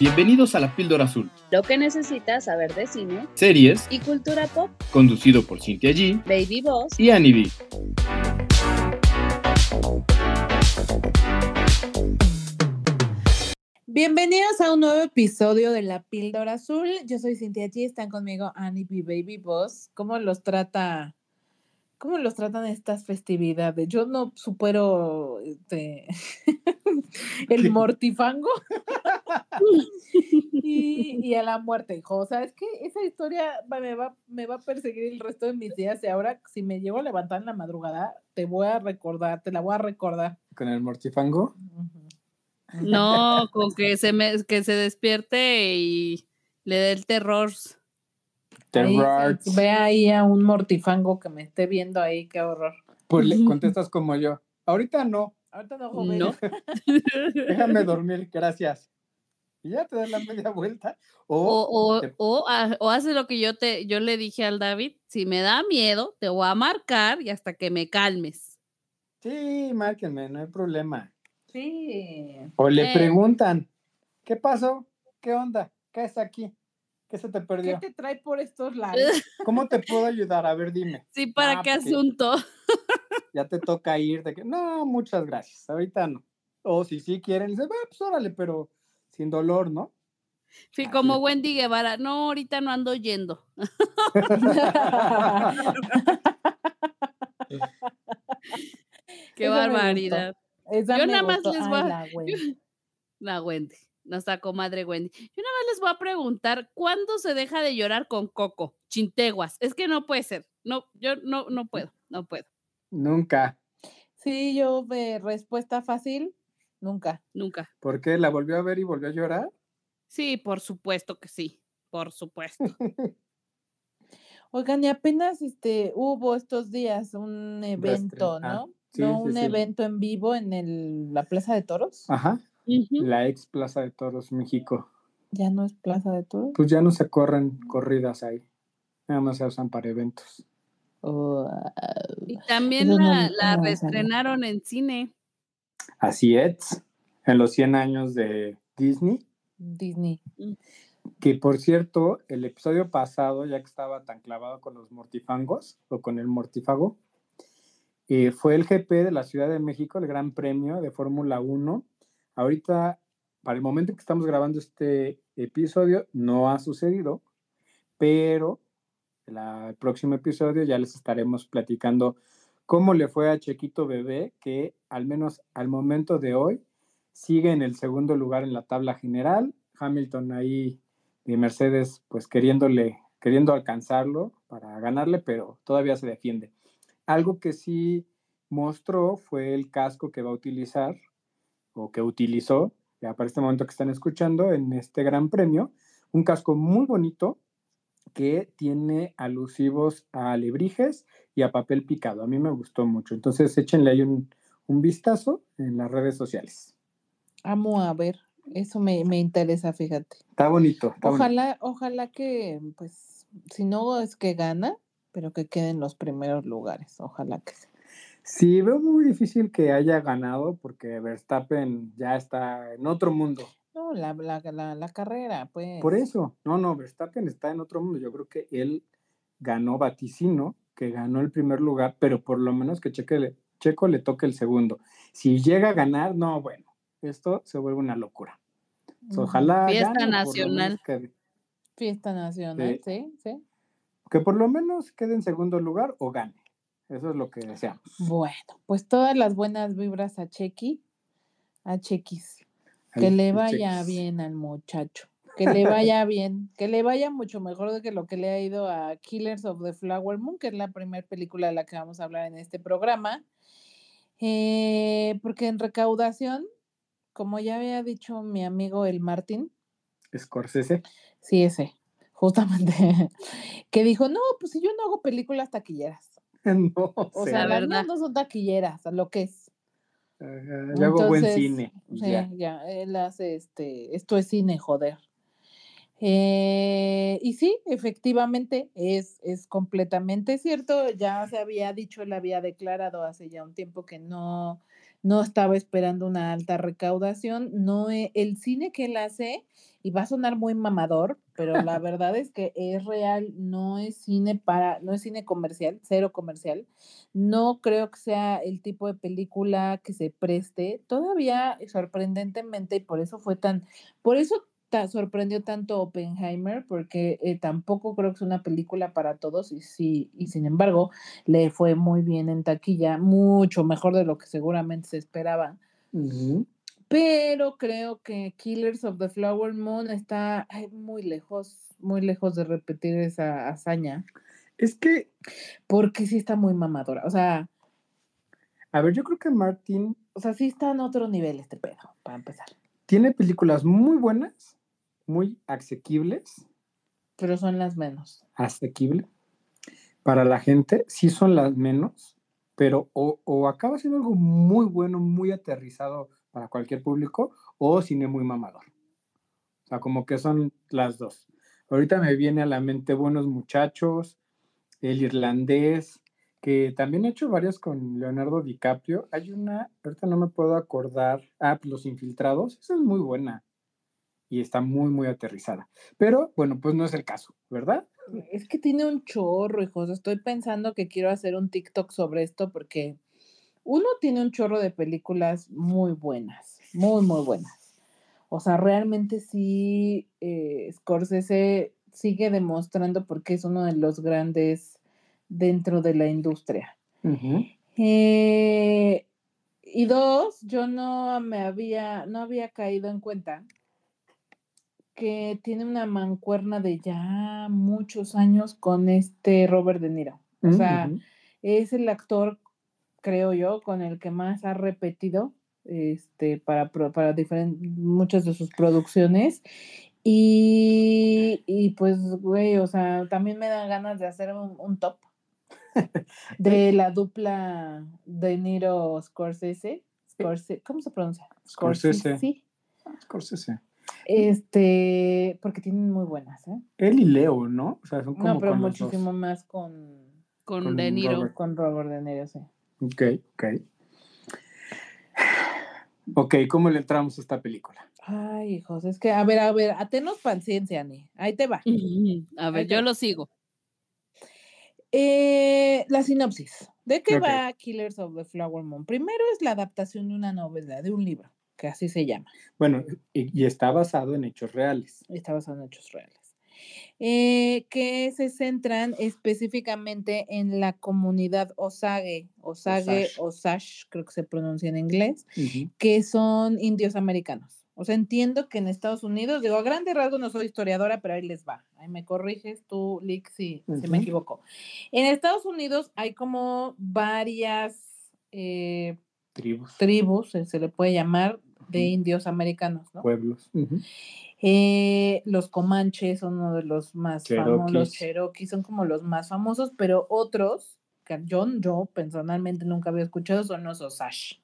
Bienvenidos a La Píldora Azul, Lo que necesitas saber de cine series y cultura pop. conducido por Cintia G Baby Boss. y Annie B. Bienvenidos a un nuevo episodio de La Píldora Azul. Yo soy Cintia G, están conmigo Annie B. Baby Boss. ¿Cómo los trata? ¿Cómo los tratan estas festividades? Yo no supero este, el ¿Qué? mortifango y, y a la muerte, hijo. O sea, es que esa historia me va, me va a perseguir el resto de mis días y ahora si me llego a levantar en la madrugada, te voy a recordar, te la voy a recordar. con el mortifango. No, con que se me, que se despierte y le dé el terror. Ahí, Terror. ve ahí a un mortifango que me esté viendo ahí, qué horror. Pues le contestas como yo. Ahorita no. Ahorita no, joven. No. Déjame dormir, gracias. Y ya te das la media vuelta. O, O, o, te- o, ha- o hace lo que yo te, yo le dije al David, si me da miedo, te voy a marcar y hasta que me calmes. sí, márquenme, no hay problema. Sí. O le Eh. preguntan, ¿qué pasó? ¿Qué onda? ¿Qué es aquí? ¿Qué se te ¿Qué perdió? te trae por estos lares? ¿Cómo te puedo ayudar? A ver, dime. Sí, ¿para Ah, qué asunto? Ya te toca ir. De que, no, muchas gracias. Ahorita no. O si sí quieren, dice, va, pues órale, pero sin dolor, ¿no? Sí, como. Wendy Guevara, no, ahorita no ando yendo. Qué Eso barbaridad. Yo nada más les voy a- la güey. La Wendy, nuestra comadre Wendy. Yo nada más les voy a preguntar, ¿cuándo se deja de llorar con Coco? Chinteguas. Es que no puede ser. No, yo no, no puedo, no puedo, Nunca. Sí, yo de respuesta fácil, nunca. nunca. ¿Por qué? ¿La volvió a ver y volvió a llorar? Sí, por supuesto que sí, por supuesto. Oigan, y apenas este hubo estos días un evento, ah, ¿no? sí, no, sí, un sí. evento en vivo en el, la Plaza de Toros. Ajá. La ex Plaza de Toros, México. Ya no es Plaza de Toros. Pues ya no se corren corridas ahí. Nada más se usan para eventos. Oh, Y también no- la, la no sabía. reestrenaron en cine. Así es. En los 100 años de Disney. Disney. Que por cierto, el episodio pasado, ya que estaba tan clavado con los mortifangos o con el mortífago, eh, fue el GP de la Ciudad de México, el Gran Premio de Fórmula 1. Ahorita, para el momento en que estamos grabando este episodio, no ha sucedido, pero la- el próximo episodio ya les estaremos platicando cómo le fue a Chequito Bebé, que al menos al momento de hoy sigue en el segundo lugar en la tabla general. Hamilton ahí de Mercedes, pues queriéndole, queriendo alcanzarlo para ganarle, pero todavía se defiende. Algo que sí mostró fue el casco que va a utilizar o que utilizó, ya para este momento que están escuchando, en este gran premio, un casco muy bonito que tiene alusivos a alebrijes y a papel picado. A mí me gustó mucho. Entonces échenle ahí un, un vistazo en las redes sociales. Amo a ver. Eso me, me interesa, fíjate. Está bonito. está bonito. Ojalá, ojalá que, pues, si no es que gana, pero que quede en los primeros lugares. Ojalá que sí. Sí, veo muy difícil que haya ganado porque Verstappen ya está en otro mundo. No, la, la, la, la carrera, pues. Por eso, no, no, Verstappen está en otro mundo. Yo creo que él ganó vaticino, que ganó el primer lugar, pero por lo menos que Checo le, Checo le toque el segundo. Si llega a ganar, no, bueno, esto se vuelve una locura. Ojalá. Fiesta gane, nacional. quede- Fiesta nacional, sí, sí. que por lo menos quede en segundo lugar o gane. Eso es lo que deseamos. Bueno, pues todas las buenas vibras a Chequi, a Chequis. Que le vaya bien al muchacho. Que le vaya bien. Que le vaya mucho mejor de que lo que le ha ido a Killers of the Flower Moon, que es la primera película de la que vamos a hablar en este programa. Eh, porque en recaudación, como ya había dicho mi amigo el Martín, Scorsese. sí, ese, justamente, que dijo, no, pues si yo no hago películas taquilleras. No, O sea, La las no son taquilleras, lo que es. Ajá, yo hago buen cine. y Sí, ya. ya. él hace este, esto es cine, joder. Eh, y sí, efectivamente, es, es completamente cierto. Ya se había dicho, él había declarado hace ya un tiempo que no, no estaba esperando una alta recaudación, no e- el cine que él hace y va a sonar muy mamador, pero la verdad es que es real, no es cine para, no es cine comercial, cero comercial. No creo que sea el tipo de película que se preste, todavía sorprendentemente, y por eso fue tan, por eso ta- sorprendió tanto Oppenheimer, porque eh, tampoco creo que sea una película para todos, y sí, y sin embargo, le fue muy bien en taquilla, mucho mejor de lo que seguramente se esperaba. Ujú. Pero creo que Killers of the Flower Moon está ay, muy lejos, muy lejos de repetir esa hazaña, Es que, porque sí está muy mamadora. O sea, a ver, yo creo que Martin o sea, sí está en otro nivel este pedo, para empezar. tiene películas muy buenas, muy asequibles, Pero son las menos. asequible para la gente, sí son las menos, pero o, o acaba siendo algo muy bueno, muy aterrizado para cualquier público, o cine muy mamador. O sea, como que son las dos. Ahorita me viene a la mente Buenos Muchachos, El Irlandés, que también he hecho varias con Leonardo DiCaprio. Hay una, ahorita no me puedo acordar, ah, Los Infiltrados, esa es muy buena y está muy, muy aterrizada. Pero bueno, pues no es el caso, ¿verdad? Es que tiene un chorro, hijos. Estoy pensando que quiero hacer un TikTok sobre esto porque uno tiene un chorro de películas muy buenas, muy, muy buenas. O sea, realmente sí, eh, Scorsese sigue demostrando por qué es uno de los grandes dentro de la industria. Eh, y dos, yo no me había, no había caído en cuenta que tiene una mancuerna de ya muchos años con este Robert De Niro. O sea, Ujú. es el actor, creo yo, con el que más ha repetido este, para, pro- para muchas de sus producciones. Y, y pues, güey, o sea, también me dan ganas de hacer un, un top de la dupla De Niro Scorsese. Scorsese ¿Cómo se pronuncia? Scorsese. Sí. Scorsese. Este, porque tienen muy buenas, ¿eh? Él y Leo, ¿no? O sea, son como No, pero con los dos. muchísimo más con, Con, Con De Niro. Robert. con Robert De Niro, sí. Ok, ok. Ok, ¿cómo le entramos a esta película? Ay, hijos, es que, a ver, a ver, atenos paciencia, Ani. Ahí te va. A ver, Ahí yo va. lo sigo. Eh, la sinopsis. ¿De qué va Killers of the Flower Moon? Primero es la adaptación de una novela, de un libro, que así se llama. Bueno, y, y está basado en hechos reales. Está basado en hechos reales. Eh, que se centran específicamente en la comunidad Osage, Osage, Osage. Osage, creo que se pronuncia en inglés, que son indios americanos. O sea, entiendo que en Estados Unidos, digo, a grande rasgo no soy historiadora, pero ahí les va. Ahí me corriges tú, Lick, si, si me equivoco. En Estados Unidos hay como varias eh, Tribus, tribus, eh, se le puede llamar, de indios americanos, ¿no? pueblos. Eh, los Comanches son uno de los más famosos, los. Cherokees son como los más famosos, pero otros que yo, yo personalmente nunca había escuchado son los Osage.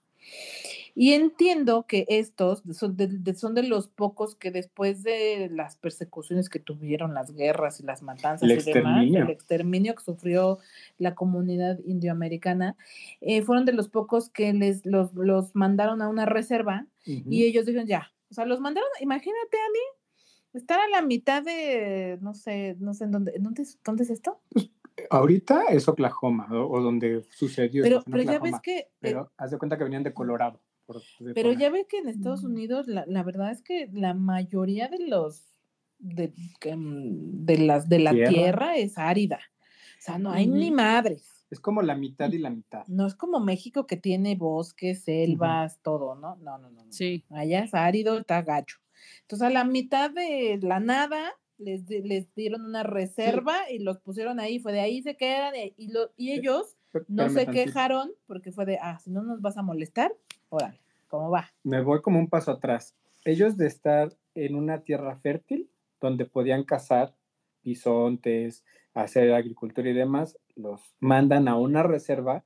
Y entiendo que estos son de, de- son de los pocos que después de las persecuciones que tuvieron, las guerras y las matanzas El y demás, exterminio. el exterminio que sufrió la comunidad indioamericana, eh, fueron de los pocos que les los, los mandaron a una reserva y ellos dijeron, ya, o sea, los mandaron, imagínate, Ani, estar a la mitad de, no sé, no sé en dónde, ¿en ¿dónde, es- dónde es esto? Ahorita es Oklahoma, o, o donde sucedió. Pero, pero ya ves que, eh, Pero haz de cuenta que venían de Colorado. Por- de pero por ya ves que en Estados Unidos la, la verdad es que la mayoría de los, de, que, mm, de las, de la Tierra. tierra. es árida, o sea, no hay ni Ujú. madres. Es como la mitad y la mitad. No es como México que tiene bosques, selvas, todo, ¿no? No, no, no. no. Sí. Allá es árido, está gacho. Entonces, a la mitad de la nada, les, les dieron una reserva y los pusieron ahí, fue de ahí se quedan y, lo- y ellos no se tantito. quejaron porque fue de, ah, si no nos vas a molestar, órale, ¿cómo va? Me voy como un paso atrás. Ellos de estar en una tierra fértil donde podían cazar bisontes, hacer agricultura y demás, los mandan a una reserva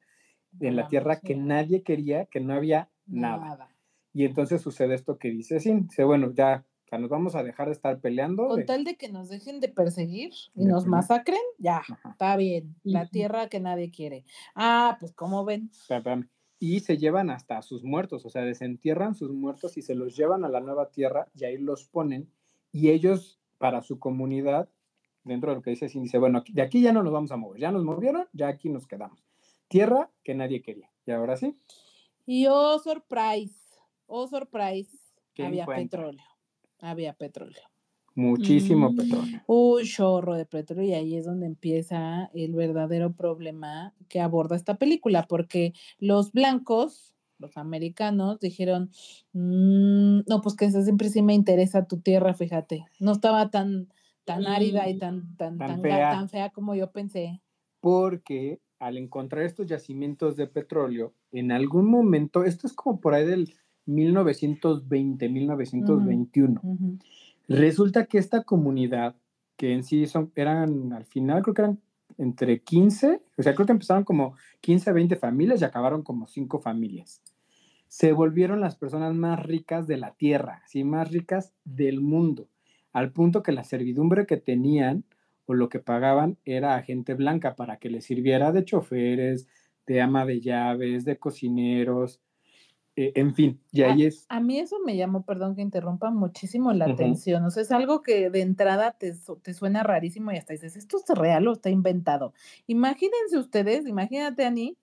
en la tierra que nadie quería, que no había nada. nada. Y entonces sucede esto que dice, sí, dice, bueno, ya, sea, nos vamos a dejar de estar peleando. Con de- tal de que nos dejen de perseguir y De nos masacren, ya, Ajá. está bien, la tierra que nadie quiere. Ah, pues, ¿cómo ven? Espérame. Y se llevan hasta a sus muertos, o sea, desentierran sus muertos y se los llevan a la nueva tierra y ahí los ponen y ellos para su comunidad, dentro de lo que dice Cindy, dice, bueno, de aquí ya no nos vamos a mover, ya nos movieron, ya aquí nos quedamos. Tierra que nadie quería. Y ahora sí, Y oh, surprise, oh, surprise, ¿Qué había petróleo, había petróleo. Muchísimo Mm. petróleo. Un chorro de petróleo y ahí es donde empieza el verdadero problema que aborda esta película, porque los blancos, los americanos, dijeron, "Mm, no, pues que siempre sí me interesa tu tierra, fíjate, no estaba tan, tan árida y tan, tan, Tan tan, fea. tan fea como yo pensé. porque al encontrar estos yacimientos de petróleo, en algún momento, esto es como por ahí del 1920, 1921, Ujú. Resulta que esta comunidad, que en sí son, eran, al final creo que eran entre 15, o sea, creo que empezaron como 15 a 20 familias y acabaron como 5 familias. Se volvieron las personas más ricas de la tierra, sí, más ricas del mundo, al punto que la servidumbre que tenían o lo que pagaban era a gente blanca para que les sirviera de choferes, de ama de llaves, de cocineros, eh, en fin, y ahí es... A mí eso me llamó, perdón que interrumpa, muchísimo la atención. O sea, es algo que de entrada te, su- te suena rarísimo y hasta dices, ¿esto es real o está inventado? Imagínense ustedes, imagínate, Ani,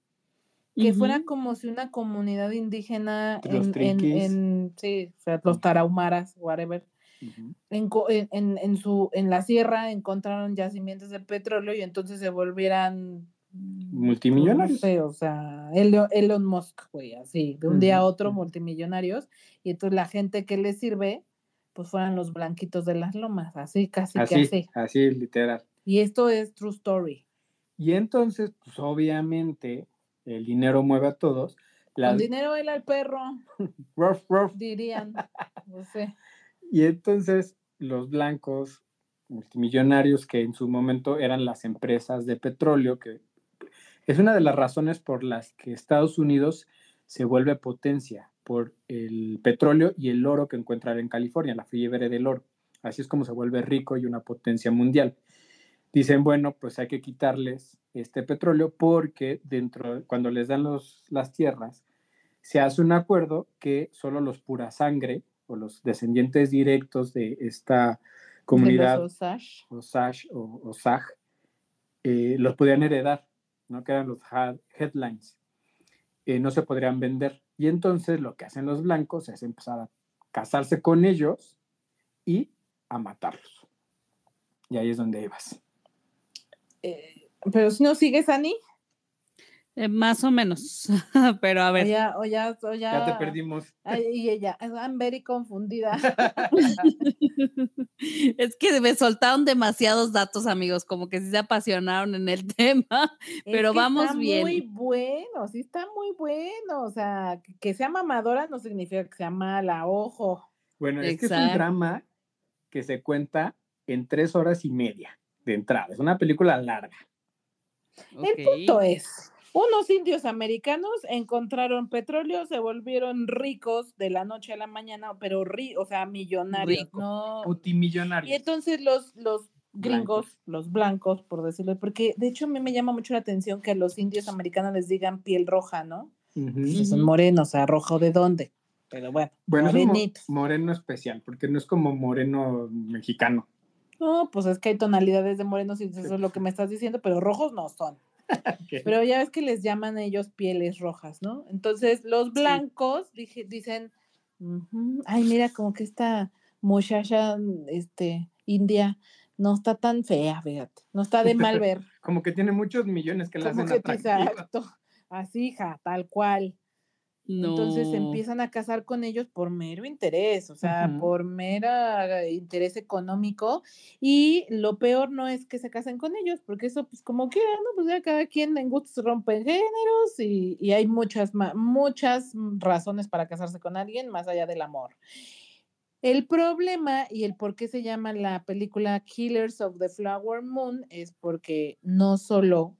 que fuera como si una comunidad indígena Los en, en, sí, o sea, los tarahumaras, whatever, en, co- en, en- en su, en la sierra encontraron yacimientos de petróleo y entonces se volvieran Multimillonarios. No sé, o sea, Elon, Elon Musk, güey, así, de un día a otro multimillonarios, y entonces la gente que les sirve, pues fueran los blanquitos de las lomas, así, casi que Así, así. así, literal. Y esto es true story. Y entonces, pues obviamente, el dinero mueve a todos. Las- Con dinero él al perro, Ruff, ruff. dirían. No sé. Y entonces los blancos multimillonarios que en su momento eran las empresas de petróleo, que es una de las razones por las que Estados Unidos se vuelve potencia por el petróleo y el oro que encuentra en California, la fiebre del oro. Así es como se vuelve rico y una potencia mundial. Dicen, bueno, pues hay que quitarles este petróleo porque dentro, cuando les dan los, las tierras, se hace un acuerdo que solo los pura sangre o los descendientes directos de esta comunidad De los Osage. Osage o Osage eh, los podían heredar, ¿no? que eran los headlines. Eh, no se podrían vender. Y entonces lo que hacen los blancos es empezar a casarse con ellos y a matarlos. Y ahí es donde ibas. Eh, pero si no sigues, Ani, Eh, más o menos. Pero a o ver. ya, o ya, o ya. Ya te perdimos. Ay, y ella, I'm very confundida. es que me soltaron demasiados datos, amigos, como que sí se apasionaron en el tema. Es Pero que vamos está bien. Muy bueno, sí está muy bueno. O sea, que, sea mamadora no significa que sea mala, ojo. Bueno, es que es un drama que se cuenta en tres horas y media de entrada. Es una película larga. El punto es, unos indios americanos encontraron petróleo, se volvieron ricos de la noche a la mañana, pero ri, o sea, millonarios, Rico. no. Y Multimillonarios. entonces los, los gringos, Blancos. los blancos, por decirlo, porque de hecho a mí me llama mucho la atención que a los indios americanos les digan piel roja, ¿no? Que son morenos, o sea, rojo de dónde. Pero bueno, Bueno, es un mo- morenitos. moreno especial, porque no es como moreno mexicano. No, pues es que hay tonalidades de morenos y eso es lo que me estás diciendo, pero rojos no son. Pero ya ves que les llaman a ellos pieles rojas, ¿no? Entonces, los blancos dije- dicen, "Ujú, ay, mira, como que esta muchacha, este, india, no está tan fea, fíjate, no está de mal ver. Como que tiene muchos millones que la hacen que atractiva. exacto, así, hija, tal cual. Entonces empiezan a casar con ellos por mero interés, o sea, por mera interés económico. Y lo peor no es que se casen con ellos, porque eso, pues como quieran, ¿no? Pues ya cada quien en gustos rompen géneros y, y hay muchas, muchas razones para casarse con alguien más allá del amor. El problema y el por qué se llama la película Killers of the Flower Moon es porque no solo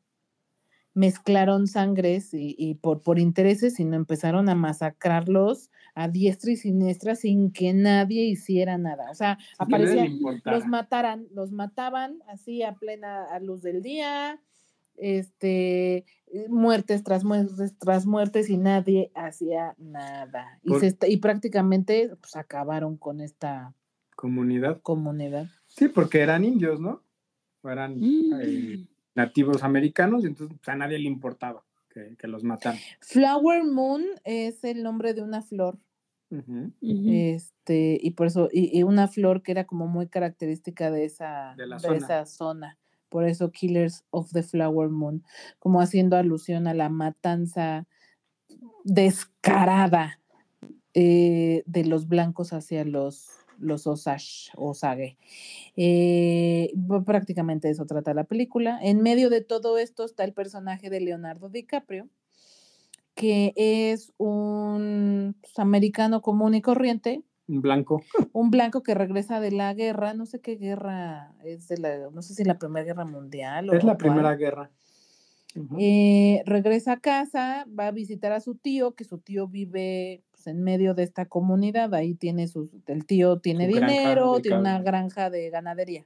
mezclaron sangres y, y por, por intereses, sino empezaron a masacrarlos a diestra y siniestra sin que nadie hiciera nada. O sea, aparecían, los mataran, los mataban así a plena a luz del día, este, eh, muertes tras muertes tras muertes y nadie hacía nada. Y, Por- se y prácticamente pues, acabaron con esta Comunidad. comunidad. Sí, porque eran indios, ¿no? Eran eh. Nativos americanos y entonces pues, a nadie le importaba que, que los mataran. Flower Moon es el nombre de una flor. Este, y por eso, y, y una flor que era como muy característica de esa, De la de zona. esa zona. Por eso Killers of the Flower Moon, como haciendo alusión a la matanza descarada eh, de los blancos hacia los, los Osage, Osage. Eh, prácticamente eso trata la película. En medio de todo esto está el personaje de Leonardo DiCaprio, que es un pues, americano común y corriente, Un blanco. un blanco que regresa de la guerra, no sé qué guerra es de la, no sé si la Primera Guerra Mundial o Es la primera guerra. Eh, regresa a casa, va a visitar a su tío, que su tío vive pues, en medio de esta comunidad, ahí tiene sus, el tío tiene Su dinero, tiene una granja de ganadería,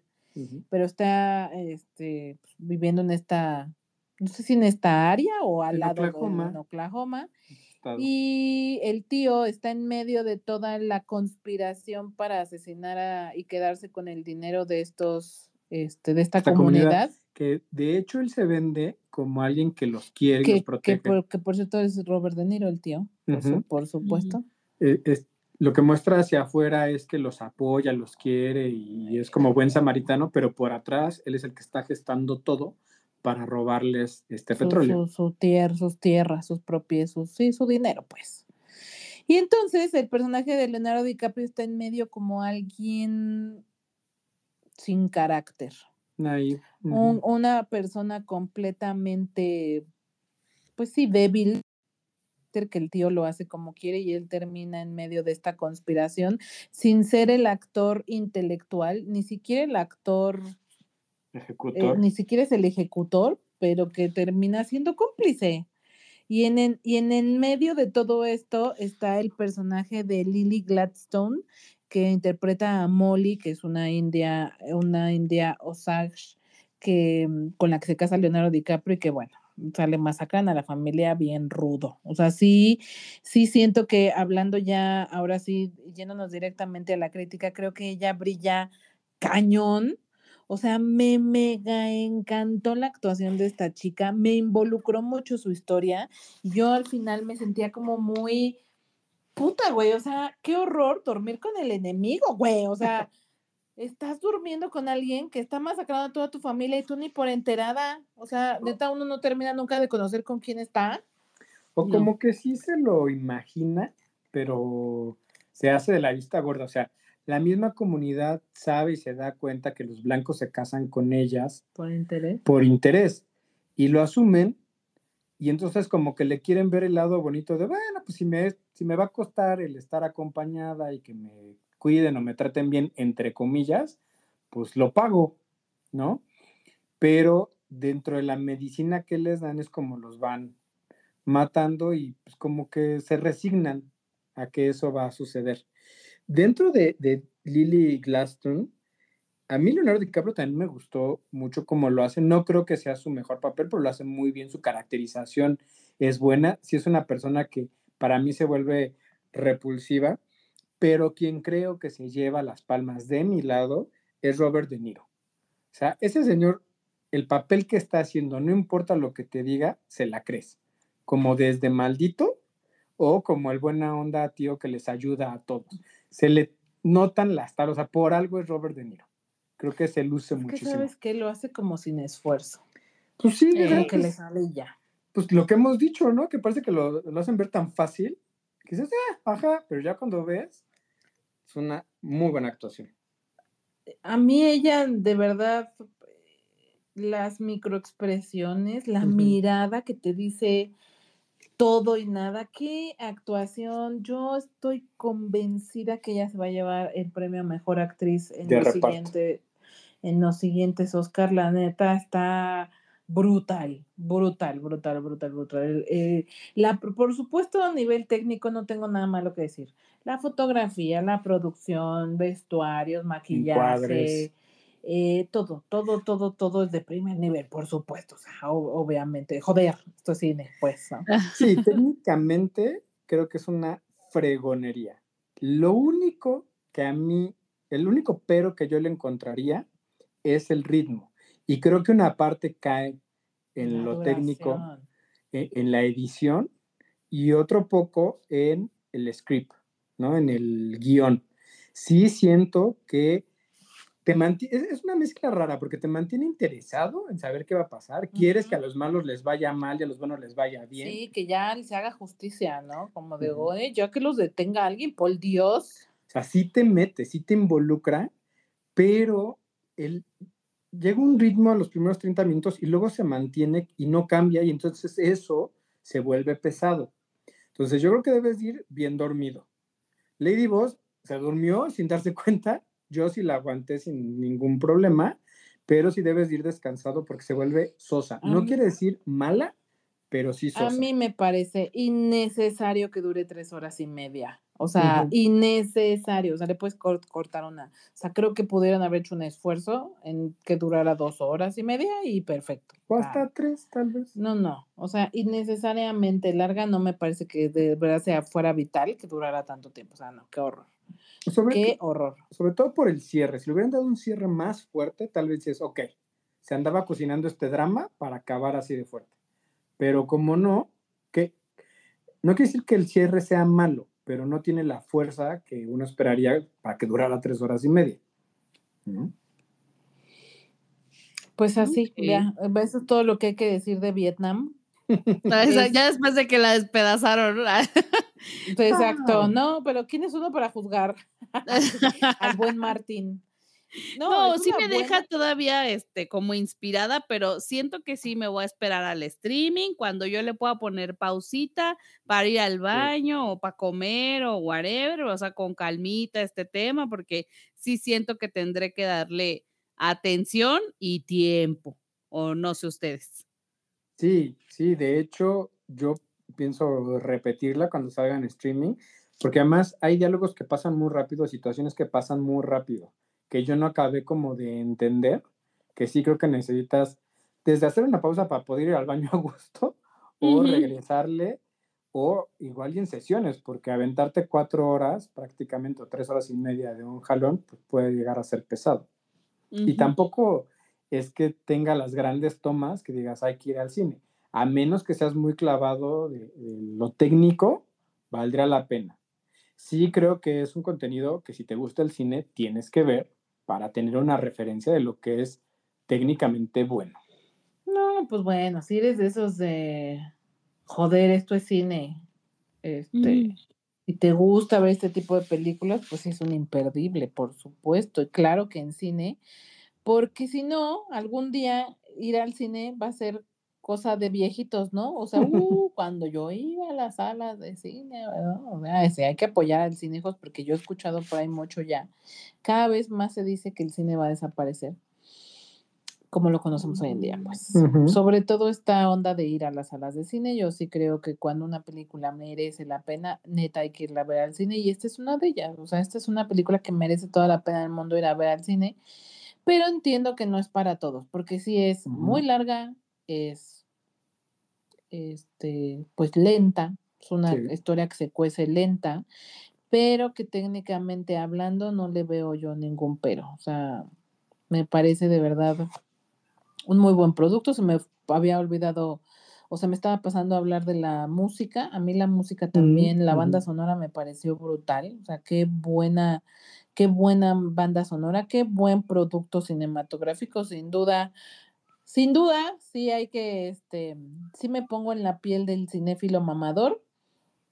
pero está este, pues, viviendo en esta, no sé si en esta área o al En lado de Oklahoma. en Oklahoma. Estado. Y el tío está en medio de toda la conspiración para asesinar a, y quedarse con el dinero de estos, este, de esta, Esta comunidad. comunidad. Que de hecho él se vende como alguien que los quiere y Que, los que, protege. por, que por cierto es Robert De Niro, el tío, por, su- supuesto. Eh, es- lo que muestra hacia afuera es que los apoya, los quiere y es como buen samaritano, pero por atrás él es el que está gestando todo para robarles este Su, petróleo. su, su tier- sus tierras, sus propios, sus, sí, su dinero, pues. Y entonces el personaje de Leonardo DiCaprio está en medio como alguien sin carácter. Ahí, ujú. un- una persona completamente, pues sí, débil, que el tío lo hace como quiere y él termina en medio de esta conspiración sin ser el actor intelectual, ni siquiera el actor, eh, Ejecutor. ni siquiera es el ejecutor, pero que termina siendo cómplice. Y en, el, y en el medio de todo esto está el personaje de Lily Gladstone, que interpreta a Molly, que es una india, una india Osage, que, mm, con la que se casa Leonardo DiCaprio y que bueno, sale masacran a la familia bien rudo. O sea, sí, sí siento que hablando ya, ahora sí, yéndonos directamente a la crítica, creo que ella brilla cañón. O sea, me mega encantó la actuación de esta chica, me involucró mucho su historia. Yo al final me sentía como muy puta, güey. O sea, qué horror dormir con el enemigo, güey. O sea, estás durmiendo con alguien que está masacrando a toda tu familia y tú ni por enterada. O sea, neta, uno no termina nunca de conocer con quién está. O No. como que sí se lo imagina, pero se hace de la vista gorda. O sea, la misma comunidad sabe y se da cuenta que los blancos se casan con ellas Por interés. por interés y lo asumen y entonces como que le quieren ver el lado bonito de, bueno, pues si me, si me va a costar el estar acompañada y que me cuiden o me traten bien, entre comillas, pues lo pago, ¿no? Pero dentro de la medicina que les dan es como los van matando y pues como que se resignan a que eso va a suceder. Dentro de, Lily Gladstone, a mí Leonardo DiCaprio también me gustó mucho cómo lo hace. No creo que sea su mejor papel, pero lo hace muy bien. Su caracterización es buena. Sí es una persona que para mí se vuelve repulsiva, pero quien creo que se lleva las palmas de mi lado es Robert De Niro. O sea, ese señor, el papel que está haciendo, no importa lo que te diga, se la crees. Como desde maldito o como el buena onda tío que les ayuda a todos. Se le notan las taras, o sea, por algo es Robert De Niro. Creo que se luce Es que muchísimo. sabes que lo hace como sin esfuerzo. Pues sí, Eh, o sea, Como que le pues, sale ya. pues lo que hemos dicho, ¿no? Que parece que lo, lo hacen ver tan fácil, que dices, ah, ajá, pero ya cuando ves, es una muy buena actuación. A mí ella, de verdad, las microexpresiones, la mirada que te dice todo y nada, qué actuación. Yo estoy convencida que ella se va a llevar el premio a mejor actriz en, De los, reparto. siguiente- en los siguientes Oscar. La neta está brutal, brutal, brutal, brutal, brutal. Eh, la, por supuesto, a nivel técnico no tengo nada malo que decir. La fotografía, la producción, vestuarios, maquillaje, eh, todo, todo, todo, todo es de primer nivel, por supuesto, o sea, o- obviamente, joder, esto es cine, pues, ¿no? Sí, técnicamente creo que es una fregonería. Lo único que a mí, el único pero que yo le encontraría es el ritmo. Y creo que una parte cae en La lo técnico, e- en la edición y otro poco en el script, ¿no? En el guion. Sí siento que te mantiene, es, una mezcla rara porque te mantiene interesado en saber qué va a pasar. Quieres que a los malos les vaya mal y a los buenos les vaya bien. Sí, que ya se haga justicia, ¿no? Como de, Ujú. oye, ya que los detenga alguien, por Dios. O sea, sí te mete, sí te involucra, pero el, llega un ritmo a los primeros 30 minutos y luego se mantiene y no cambia y entonces eso se vuelve pesado. Entonces yo creo que debes ir bien dormido. Lady Boss se durmió sin darse cuenta, yo sí la aguanté sin ningún problema, pero sí debes ir descansado porque se vuelve sosa. A No mí- quiere decir mala, pero sí sosa. A mí me parece innecesario que dure tres horas y media. O sea, Ujú. innecesario. O sea, le puedes cort- cortar una. O sea, creo que pudieran haber hecho un esfuerzo en que durara dos horas y media y perfecto. O Ah, hasta tres, tal vez. No, no. O sea, innecesariamente larga no me parece que de verdad sea fuera vital que durara tanto tiempo. O sea, no, qué horror. Sobre, Qué horror. sobre todo por el cierre. Si le hubieran dado un cierre más fuerte, tal vez es, ok, se andaba cocinando este drama para acabar así de fuerte. Pero como no, que no quiere decir que el cierre sea malo, pero no tiene la fuerza que uno esperaría para que durara tres horas y media. ¿no? Pues así, ya. Eso es todo lo que hay que decir de Vietnam. Esa- Es- Ya después de que la despedazaron. Exacto. Ah. No, pero ¿quién es uno para juzgar? Al buen Martín. No, sí me deja todavía este, como inspirada, pero siento que sí me voy a esperar al streaming cuando yo le pueda poner pausita para ir al baño o para comer o whatever, o sea, con calmita este tema, porque sí siento que tendré que darle atención y tiempo, o no sé ustedes. Sí, sí, de hecho, yo pienso repetirla cuando salga en streaming, porque además hay diálogos que pasan muy rápido, situaciones que pasan muy rápido, que yo no acabé como de entender, que sí creo que necesitas desde hacer una pausa para poder ir al baño a gusto o regresarle o igual y en sesiones, porque aventarte cuatro horas prácticamente o tres horas y media de un jalón pues puede llegar a ser pesado. Y tampoco es que tenga las grandes tomas que digas hay que ir al cine. A menos que seas muy clavado de, de lo técnico, valdría la pena. Sí creo que es un contenido que si te gusta el cine tienes que ver para tener una referencia de lo que es técnicamente bueno. No, pues bueno, si eres de esos de joder, esto es cine. Este, Mm. y te gusta ver este tipo de películas, pues es un imperdible, por supuesto. Y claro que en cine, porque si no, algún día ir al cine va a ser cosa de viejitos, ¿no? O sea, uh, cuando yo iba a las salas de cine, ¿verdad? O sea, ese, hay que apoyar al cine, hijos, porque yo he escuchado por ahí mucho ya. Cada vez más se dice que el cine va a desaparecer, como lo conocemos hoy en día, pues. Ujú. Sobre todo esta onda de ir a las salas de cine, yo sí creo que cuando una película merece la pena, neta hay que irla a ver al cine y esta es una de ellas, o sea, esta es una película que merece toda la pena del mundo ir a ver al cine, pero entiendo que no es para todos, porque sí es muy larga, es este, pues lenta, es una Sí. historia que se cuece lenta, pero que técnicamente hablando no le veo yo ningún pero, o sea, me parece de verdad un muy buen producto. Se me había olvidado, o se me estaba pasando a hablar de la música. A mí la música también, la banda sonora me pareció brutal. O sea, qué buena, qué buena banda sonora, qué buen producto cinematográfico, sin duda. Sin duda, sí hay que, este, sí me pongo en la piel del cinéfilo mamador.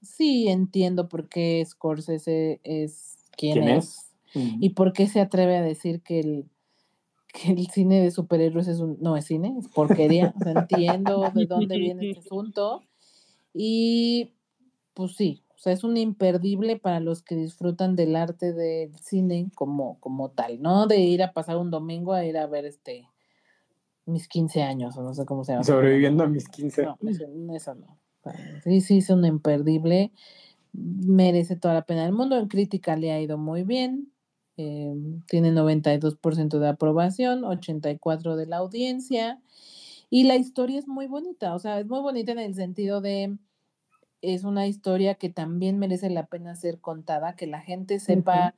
Sí entiendo por qué Scorsese es quien ¿Quién es. ¿Y por qué se atreve a decir que el, que el cine de superhéroes es un, no es cine, es porquería? O sea, entiendo de dónde viene este asunto. Y pues sí, o sea, es un imperdible para los que disfrutan del arte del cine como, como tal, ¿no? De ir a pasar un domingo a ir a ver este mis 15 años, o no sé cómo se llama. Sobreviviendo a mis 15. No, eso, eso no. Sí, sí, es un imperdible. Merece toda la pena del mundo. En crítica le ha ido muy bien. eh, tiene 92% de aprobación, 84% de la audiencia. Y la historia es muy bonita, o sea, es muy bonita en el sentido de, es una historia que también merece la pena ser contada, que la gente sepa,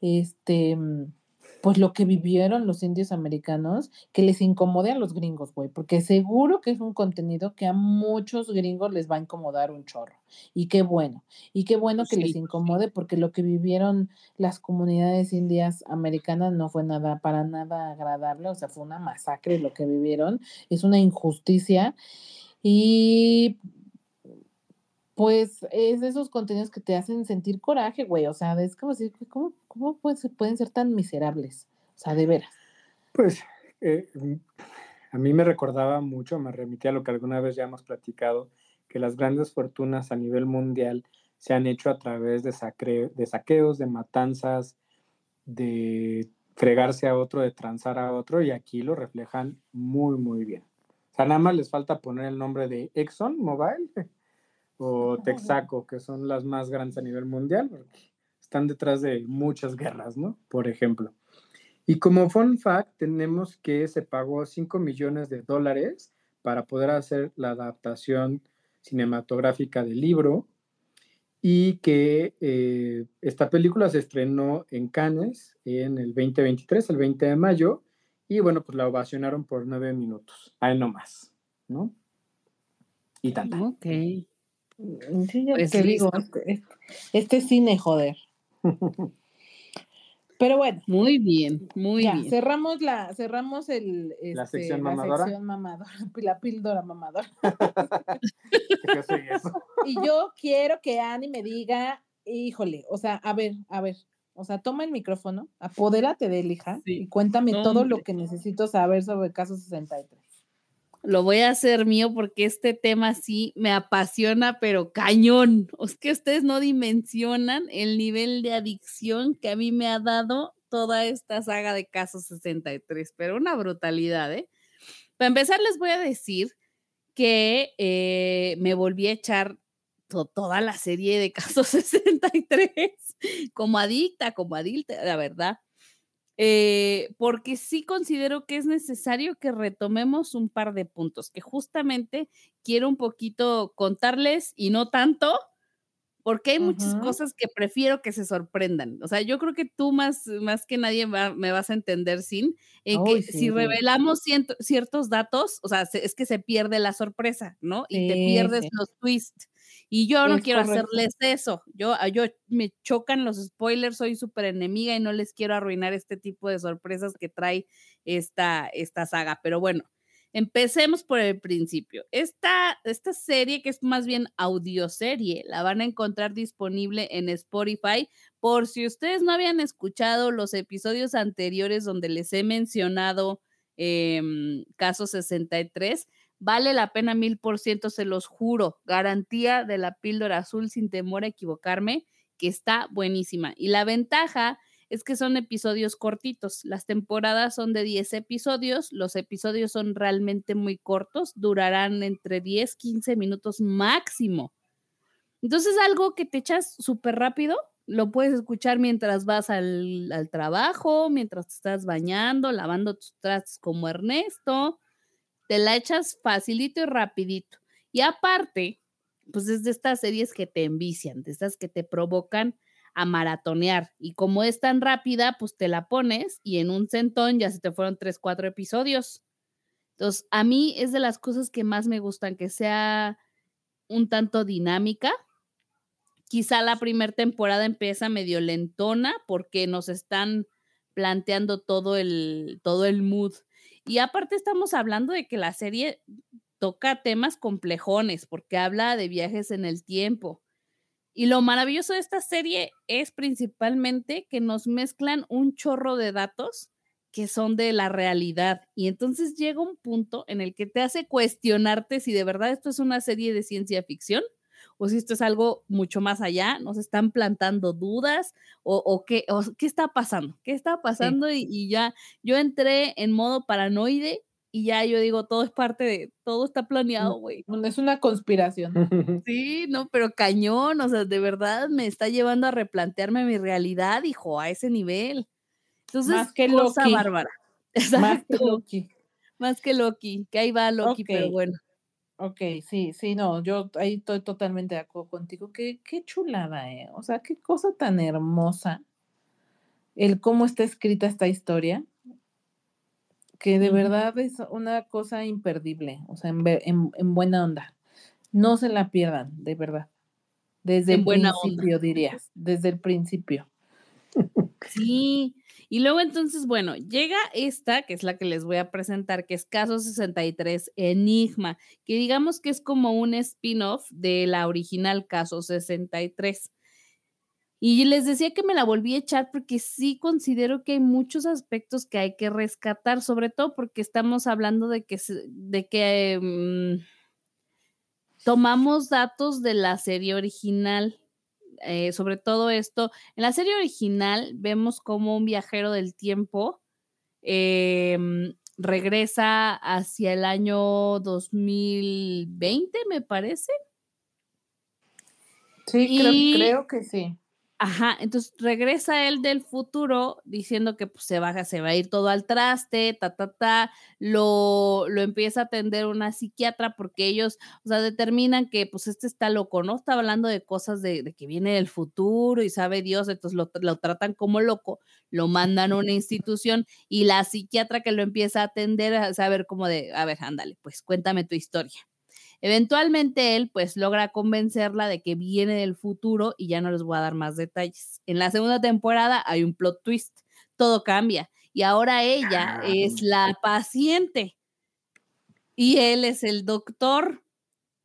este, mm, pues lo que vivieron los indios americanos, que les incomode a los gringos, güey, porque seguro que es un contenido que a muchos gringos les va a incomodar un chorro. Y qué bueno, y qué bueno que les Sí, incomode, porque lo que vivieron las comunidades indias americanas no fue nada, para nada agradable, o sea, fue una masacre lo que vivieron, es una injusticia. Y pues es de esos contenidos que te hacen sentir coraje, güey. O sea, es como decir, ¿cómo, cómo pueden, ser- tan miserables? O sea, de veras. Pues eh, mm, a mí me recordaba mucho, me remitía a lo que alguna vez ya hemos platicado, que las grandes fortunas a nivel mundial se han hecho a través de, sacre- de saqueos, de matanzas, de fregarse a otro, de transar a otro, y aquí lo reflejan muy, muy bien. O sea, nada más les falta poner el nombre de Exxon Mobile o Texaco, que son las más grandes a nivel mundial, porque están detrás de muchas guerras, ¿no? Por ejemplo. Y como fun fact, tenemos que se pagó 5 millones de dólares para poder hacer la adaptación cinematográfica del libro y que eh, esta película se estrenó en Cannes en el 2023, el 20 de mayo, y bueno, pues la ovacionaron por nueve minutos. Ahí nomás, ¿no? Y tanta. Ok. Sí, ya Pues te digo, este, este cine, joder. Pero bueno, Muy bien, muy ya, bien. cerramos la, cerramos el, La este, sección la mamadora. sección mamadora, la píldora mamadora. Soy eso. Y yo quiero que Ani me diga, híjole, o sea, a ver, a ver, o sea, toma el micrófono, apodérate de él, hija, Sí. y cuéntame No, todo lo que necesito saber sobre caso 63. Lo voy a hacer mío porque este tema sí me apasiona, pero cañón. Es que ustedes no dimensionan el nivel de adicción que a mí me ha dado toda esta saga de Casos 63, pero una brutalidad, ¿eh? Para empezar, les voy a decir que eh, me volví a echar to- toda la serie de Casos 63 como adicta, como adicta, la verdad. Eh, porque sí considero que es necesario que retomemos un par de puntos, que justamente quiero un poquito contarles y no tanto, porque hay muchas cosas que prefiero que se sorprendan. O sea, yo creo que tú más, más que nadie va- me vas a entender, Sin, en que si sí. revelamos ciento- ciertos datos, o sea, se- es que se pierde la sorpresa, ¿no? Y te pierdes los twists. Y yo no Es quiero correcto. hacerles eso. Yo, a- yo me chocan los spoilers, soy súper enemiga y no les quiero arruinar este tipo de sorpresas que trae esta, esta saga. Pero bueno, empecemos por el principio. Esta, esta serie, que es más bien audioserie, la van a encontrar disponible en Spotify. Por si ustedes no habían escuchado los episodios anteriores donde les he mencionado em, caso 63, Vale la pena mil por ciento, se los juro. Garantía de la píldora azul sin temor a equivocarme, que está buenísima. Y la ventaja es que son episodios cortitos. Las temporadas son de 10 episodios. Los episodios son realmente muy cortos. Durarán entre 10, 15 minutos máximo. Entonces, algo que te echas súper rápido, lo puedes escuchar mientras vas al, al trabajo, mientras te estás bañando, lavando tus trastes como Ernesto te la echas facilito y rapidito. Y aparte, pues es de estas series que te envician, de estas que te provocan a maratonear. Y como es tan rápida, pues te la pones y en un centón ya se te fueron tres, cuatro episodios. Entonces, a mí es de las cosas que más me gustan, que sea un tanto dinámica. Quizá la primera temporada empieza medio lentona porque nos están planteando todo el, todo el mood. Y aparte estamos hablando de que la serie toca temas complejones porque habla de viajes en el tiempo. Y lo maravilloso de esta serie es principalmente que nos mezclan un chorro de datos que son de la realidad. Y entonces llega un punto en el que te hace cuestionarte si de verdad esto es una serie de ciencia ficción o si esto es algo mucho más allá, nos están plantando dudas o, o qué, o qué está pasando, qué está pasando y, y ya yo entré en modo paranoide y ya yo digo, todo es parte de, todo está planeado, güey. Es una conspiración. Sí, no, pero cañón, o sea, de verdad me está llevando a replantearme mi realidad, hijo, a ese nivel. Entonces, Más que cosa Loki. bárbara. Más que. Loki. Más que Loki, que ahí va Loki, pero bueno. Ok, sí, sí, no, yo ahí estoy totalmente de acuerdo contigo. Qué, qué chulada, ¿eh? O sea, qué cosa tan hermosa el cómo está escrita esta historia, que de verdad es una cosa imperdible, o sea, en, en- en buena onda. No se la pierdan, de verdad. Desde En el buena onda. principio, dirías, desde el principio. Sí, y luego entonces, bueno, llega esta, que es la que les voy a presentar, que es Caso 63 Enigma, que digamos que es como un spin-off de la original Caso 63. Y les decía que me la volví a echar porque sí considero que hay muchos aspectos que hay que rescatar, sobre todo porque estamos hablando de que, de que mm, tomamos datos de la serie original eh, sobre todo esto. En la serie original vemos como un viajero del tiempo em, regresa hacia el año 2020, me parece. Sí, creo, que sí. Ajá, entonces regresa él del futuro diciendo que pues, se, va, se va a ir todo al traste, ta, ta, ta, lo, lo empieza a atender una psiquiatra porque ellos, o sea, determinan que pues este está loco, ¿no? Está hablando de cosas de, de que viene del futuro y sabe Dios, entonces lo, lo tratan como loco, lo mandan a una institución y la psiquiatra que lo empieza a atender a saber como de, a ver, ándale, pues cuéntame tu historia. Eventualmente él pues logra convencerla de que viene del futuro y ya no les voy a dar más detalles. En la segunda temporada hay un plot twist, todo cambia y ahora ella es la paciente y él es el doctor.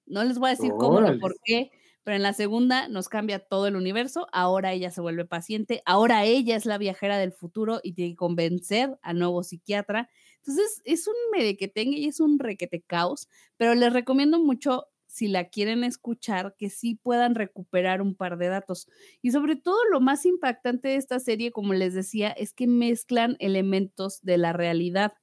No les voy a decir cómo ni por qué, pero en la segunda nos cambia todo el universo. Ahora ella se vuelve paciente, ahora ella es la viajera del futuro y tiene que convencer al nuevo psiquiatra. Entonces es un merequetengue y es un requete caos, pero les recomiendo mucho si la quieren escuchar, que sí puedan recuperar un par de datos. Y sobre todo lo más impactante de esta serie, como les decía, es que mezclan elementos de la realidad.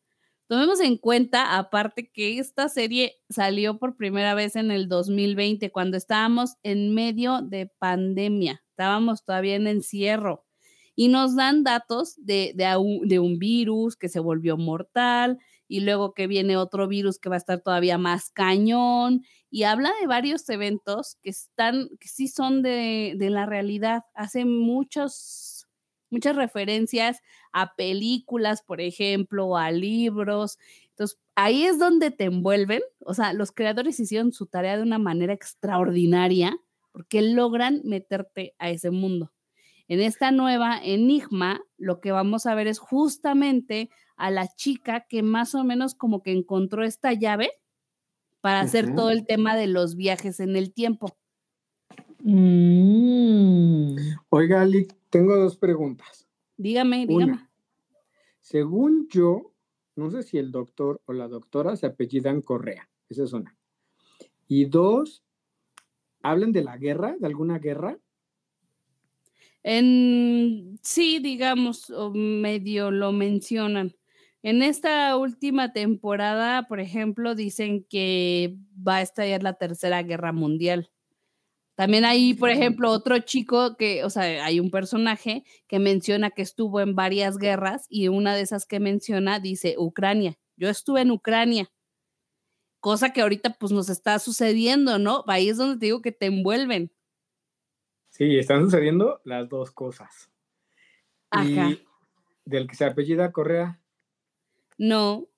Tomemos en cuenta, aparte, que esta serie salió por primera vez en el 2020, cuando estábamos en medio de pandemia, estábamos todavía en encierro y nos dan datos de, de, un, de, un, virus que se volvió mortal y luego que viene otro virus que va a estar todavía más cañón y habla de varios eventos que están, que sí son de, de la realidad, hace muchos, muchas referencias a películas, por ejemplo, a libros. Entonces, ahí es donde te envuelven, o sea, los creadores hicieron su tarea de una manera extraordinaria porque logran meterte a ese mundo. En esta nueva Enigma, lo que vamos a ver es justamente a la chica que más o menos como que encontró esta llave para uh -huh. hacer todo el tema de los viajes en el tiempo. Mm. Oiga, Ali, tengo dos preguntas. Dígame, dígame. Una, según yo, no sé si el doctor o la doctora se apellidan Correa, esa es una. Y dos, ¿hablan de la guerra, de alguna guerra? En, sí, digamos, o medio lo mencionan. En esta última temporada, por ejemplo, dicen que va a estallar la tercera guerra mundial. También hay, por ejemplo, otro chico que, o sea, hay un personaje que menciona que estuvo en varias guerras y una de esas que menciona dice Ucrania. Yo estuve en Ucrania. Cosa que ahorita pues nos está sucediendo, ¿no? Ahí es donde te digo que te envuelven. Sí, están sucediendo las dos cosas. Ajá. Y del que se apellida Correa. No.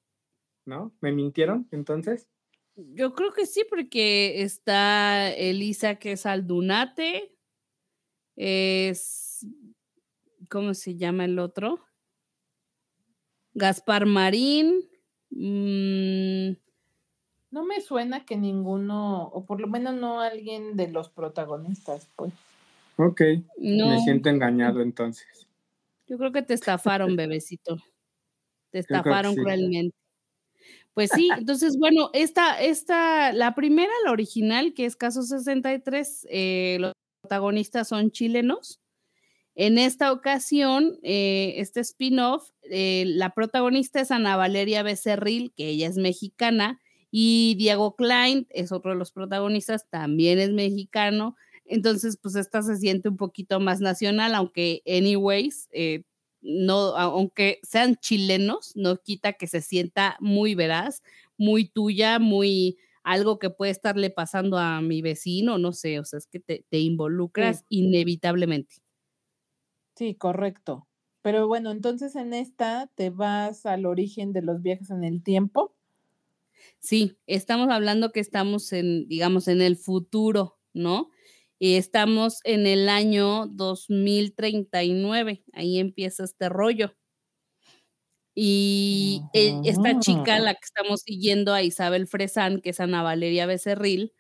¿No? ¿Me mintieron entonces? Yo creo que sí, porque está Elisa, que es Aldunate. Es. ¿Cómo se llama el otro? Gaspar Marín. Mmm, no me suena que ninguno, o por lo menos no alguien de los protagonistas, pues. Ok. No. Me siento engañado entonces. Yo creo que te estafaron, bebecito. Te estafaron sí. cruelmente. Pues sí, entonces, bueno, esta, esta, la primera, la original, que es Caso 63, eh, los protagonistas son chilenos. En esta ocasión, eh, este spin-off, eh, la protagonista es Ana Valeria Becerril, que ella es mexicana, y Diego Klein es otro de los protagonistas, también es mexicano. Entonces, pues esta se siente un poquito más nacional, aunque, anyways, eh, no, aunque sean chilenos, no quita que se sienta muy veraz, muy tuya, muy algo que puede estarle pasando a mi vecino, no sé, o sea, es que te, te involucras inevitablemente. Sí, correcto. Pero bueno, entonces en esta te vas al origen de los viajes en el tiempo. Sí, estamos hablando que estamos en, digamos, en el futuro, ¿no? Y estamos en el año 2039, ahí empieza este rollo. Y e- esta chica, la que estamos siguiendo a Isabel Fresán, que es Ana Valeria Becerril,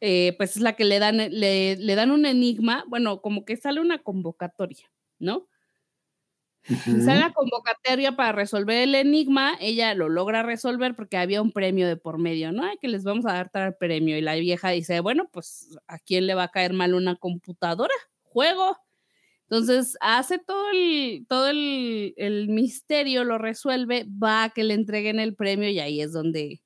eh, pues es la que le dan, le, le dan un enigma, bueno, como que sale una convocatoria, ¿no? Sale la convocatoria para resolver el enigma, ella lo logra resolver porque había un premio de por medio, ¿no? Ay, que les vamos a dar tal premio. Y la vieja dice, bueno, pues ¿a quién le va a caer mal una computadora? Juego. Entonces hace todo el, todo el, el misterio, lo resuelve, va a que le entreguen el premio y ahí es donde,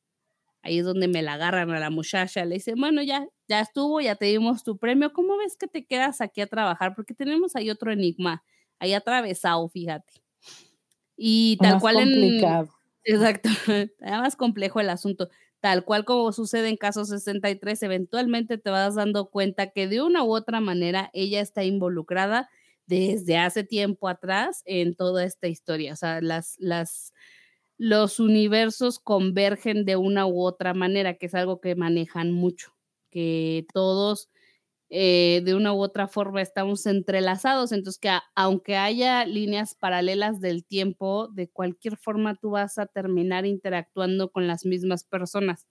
ahí es donde me la agarran a la muchacha. Le dice, bueno, ya, ya estuvo, ya te dimos tu premio. ¿Cómo ves que te quedas aquí a trabajar? Porque tenemos ahí otro enigma ahí atravesado, fíjate. Y tal Más cual en... complicado. Exacto, era más complejo el asunto. Tal cual como sucede en caso 63, eventualmente te vas dando cuenta que de una u otra manera ella está involucrada desde hace tiempo atrás en toda esta historia. O sea, las, las, los universos convergen de una u otra manera, que es algo que manejan mucho, que todos eh, de una u otra forma estamos entrelazados, entonces que a- aunque haya líneas paralelas del tiempo, de cualquier forma tú vas a terminar interactuando con las mismas personas.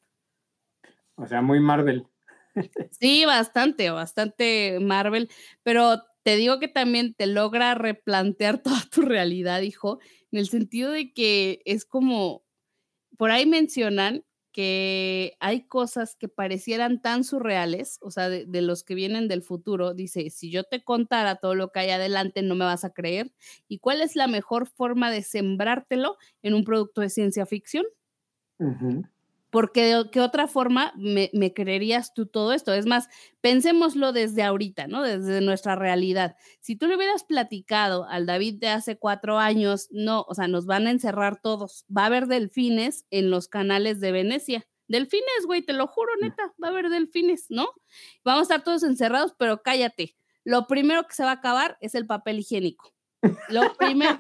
O sea, muy Marvel. Sí, bastante, bastante Marvel, pero te digo que también te logra replantear toda tu realidad, hijo, en el sentido de que es como, por ahí mencionan que hay cosas que parecieran tan surreales, o sea, de, los que vienen del futuro, dice, si yo te contara todo lo que hay adelante, no me vas a creer. ¿Y cuál es la mejor forma de sembrártelo en un producto de ciencia ficción? Porque de qué otra forma me, me creerías tú todo esto. Es más, pensémoslo desde ahorita, ¿no? Desde nuestra realidad. Si tú le hubieras platicado al David de hace cuatro años, no, o sea, nos van a encerrar todos. Va a haber delfines en los canales de Venecia. Delfines, güey, te lo juro, neta, va a haber delfines, ¿no? Vamos a estar todos encerrados, pero cállate. Lo primero que se va a acabar es el papel higiénico. Lo primero.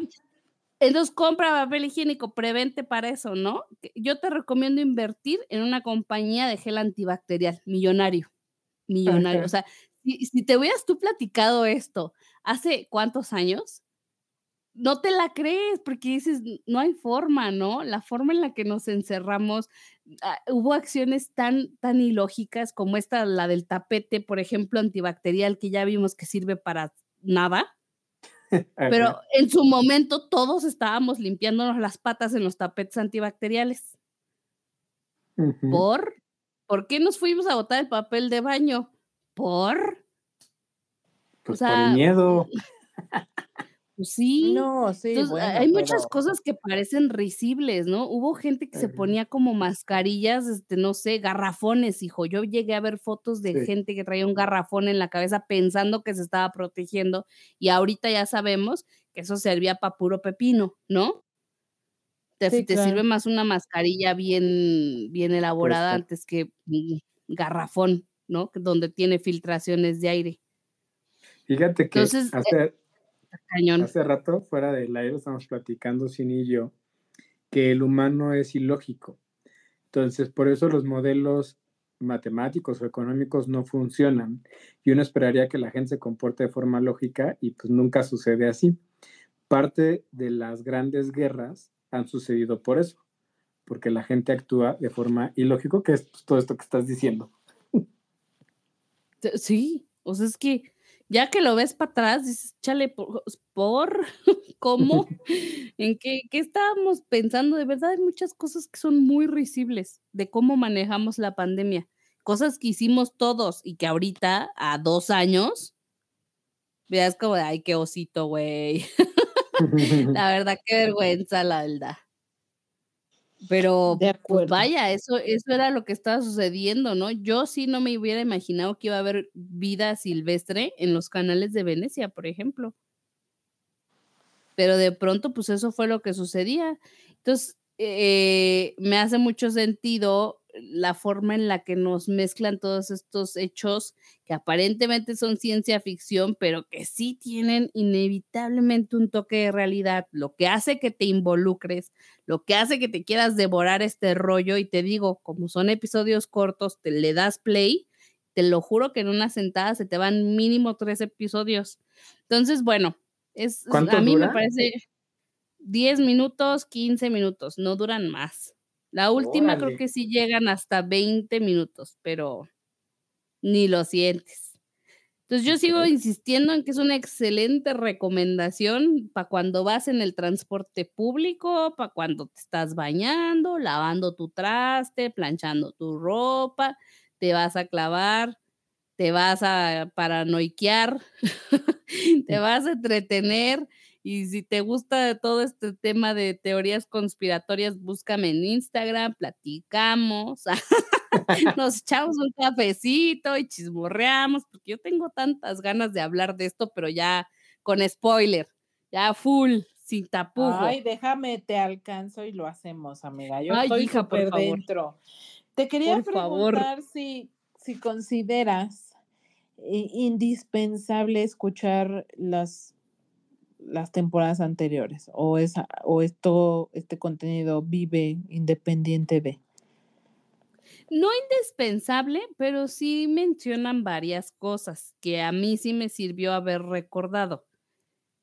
Entonces compra papel higiénico, prevente para eso, ¿no? Yo te recomiendo invertir en una compañía de gel antibacterial, millonario, millonario. O sea, si, si te hubieras tú platicado esto hace cuántos años, no te la crees porque dices, "N- no hay forma, ¿no? La forma en la que nos encerramos, ah, hubo acciones tan, tan ilógicas como esta, la del tapete, por ejemplo, antibacterial, que ya vimos que sirve para nada. Pero en su momento todos estábamos limpiándonos las patas en los tapetes antibacteriales. ¿Por? ¿Por qué nos fuimos a botar el papel de baño? ¿Por? Pues o por sea, miedo. Pues sí. No, sí, Entonces, bueno, hay muchas cosas que parecen risibles, ¿no? Hubo gente que se ponía como mascarillas, este, no sé, garrafones, hijo. Yo llegué a ver fotos de Sí. gente que traía un garrafón en la cabeza pensando que se estaba protegiendo y ahorita ya sabemos que eso servía para puro pepino, ¿no? Te, Sí, te claro. sirve más una mascarilla bien, bien elaborada antes que un garrafón, ¿no? Donde tiene filtraciones de aire. Fíjate que Entonces, eh Cañón. hace rato, fuera del aire, estamos platicando, Cini y yo, que el humano es ilógico. Entonces, por eso los modelos matemáticos o económicos no funcionan. Y uno esperaría que la gente se comporte de forma lógica y pues nunca sucede así. Parte de las grandes guerras han sucedido por eso, porque la gente actúa de forma ilógico, que es pues, todo esto que estás diciendo. Sí, o sea, es que ya que lo ves para atrás, dices, chale, por, ¿por? ¿cómo? ¿En qué, qué estábamos pensando? De verdad, hay muchas cosas que son muy risibles de cómo manejamos la pandemia. Cosas que hicimos todos y que ahorita, a dos años, veas como, de, ay, qué osito, güey. La verdad, qué vergüenza, la verdad. Pero, De pues vaya, eso, eso era lo que estaba sucediendo, ¿no? Yo sí no me hubiera imaginado que iba a haber vida silvestre en los canales de Venecia, por ejemplo. pero de pronto pues eso fue lo que sucedía. Entonces, eh, me hace mucho sentido la forma en la que nos mezclan todos estos hechos que aparentemente son ciencia ficción, pero que sí tienen inevitablemente un toque de realidad, lo que hace que te involucres, lo que hace que te quieras devorar este rollo y te digo, como son episodios cortos, te le das play, te lo juro que en una sentada se te van mínimo tres episodios. Entonces, bueno, es a mí me parece 10 minutos, 15 minutos, no duran más. La última creo que sí llegan hasta 20 minutos, pero ni lo sientes. Entonces yo sigo insistiendo en que es una excelente recomendación para cuando vas en el transporte público, para cuando te estás bañando, lavando tu traste, planchando tu ropa, te vas a clavar, te vas a paranoiquear, te vas a entretener y si te gusta todo este tema de teorías conspiratorias, búscame en Instagram, platicamos, nos echamos un cafecito y chismorreamos, porque yo tengo tantas ganas de hablar de esto, pero ya con spoiler, ya full, sin tapujo. Ay, déjame, te alcanzo y lo hacemos, amiga. Yo estoy súper dentro. Te quería preguntar si, si consideras eh, indispensable escuchar las las temporadas anteriores o, esa, o esto, este contenido vive independiente de? No indispensable, pero sí mencionan varias cosas que a mí sí me sirvió haber recordado.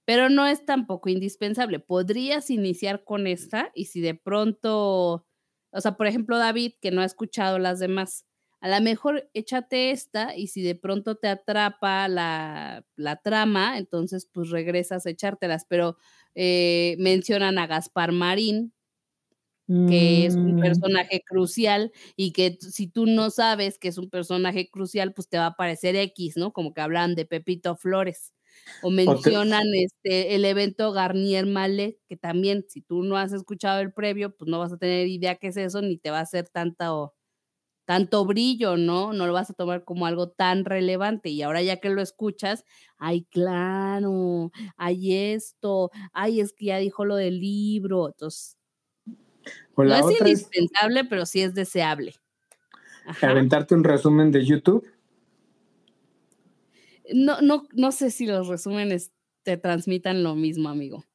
Pero no es tampoco indispensable. Podrías iniciar con esta y si de pronto, o sea, por ejemplo, David, que no ha escuchado las demás, a lo mejor échate esta y si de pronto te atrapa la, trama, entonces pues regresas a echártelas, pero eh, mencionan a Gaspar Marín, que es un mm. personaje crucial y que si tú no sabes que es un personaje crucial, pues te va a parecer X, ¿no? Como que hablan de Pepito Flores. O mencionan este el evento Garnier Male, que también si tú no has escuchado el previo, pues no vas a tener idea qué es eso, ni te va a hacer tanta tanto brillo, ¿no? No lo vas a tomar como algo tan relevante. Y ahora ya que lo escuchas, ay, claro, hay esto, ay, es que ya dijo lo del libro. Entonces, no es indispensable, pero sí es deseable. Aventarte un resumen de YouTube. No, no, no sé si los resúmenes te transmitan lo mismo, amigo.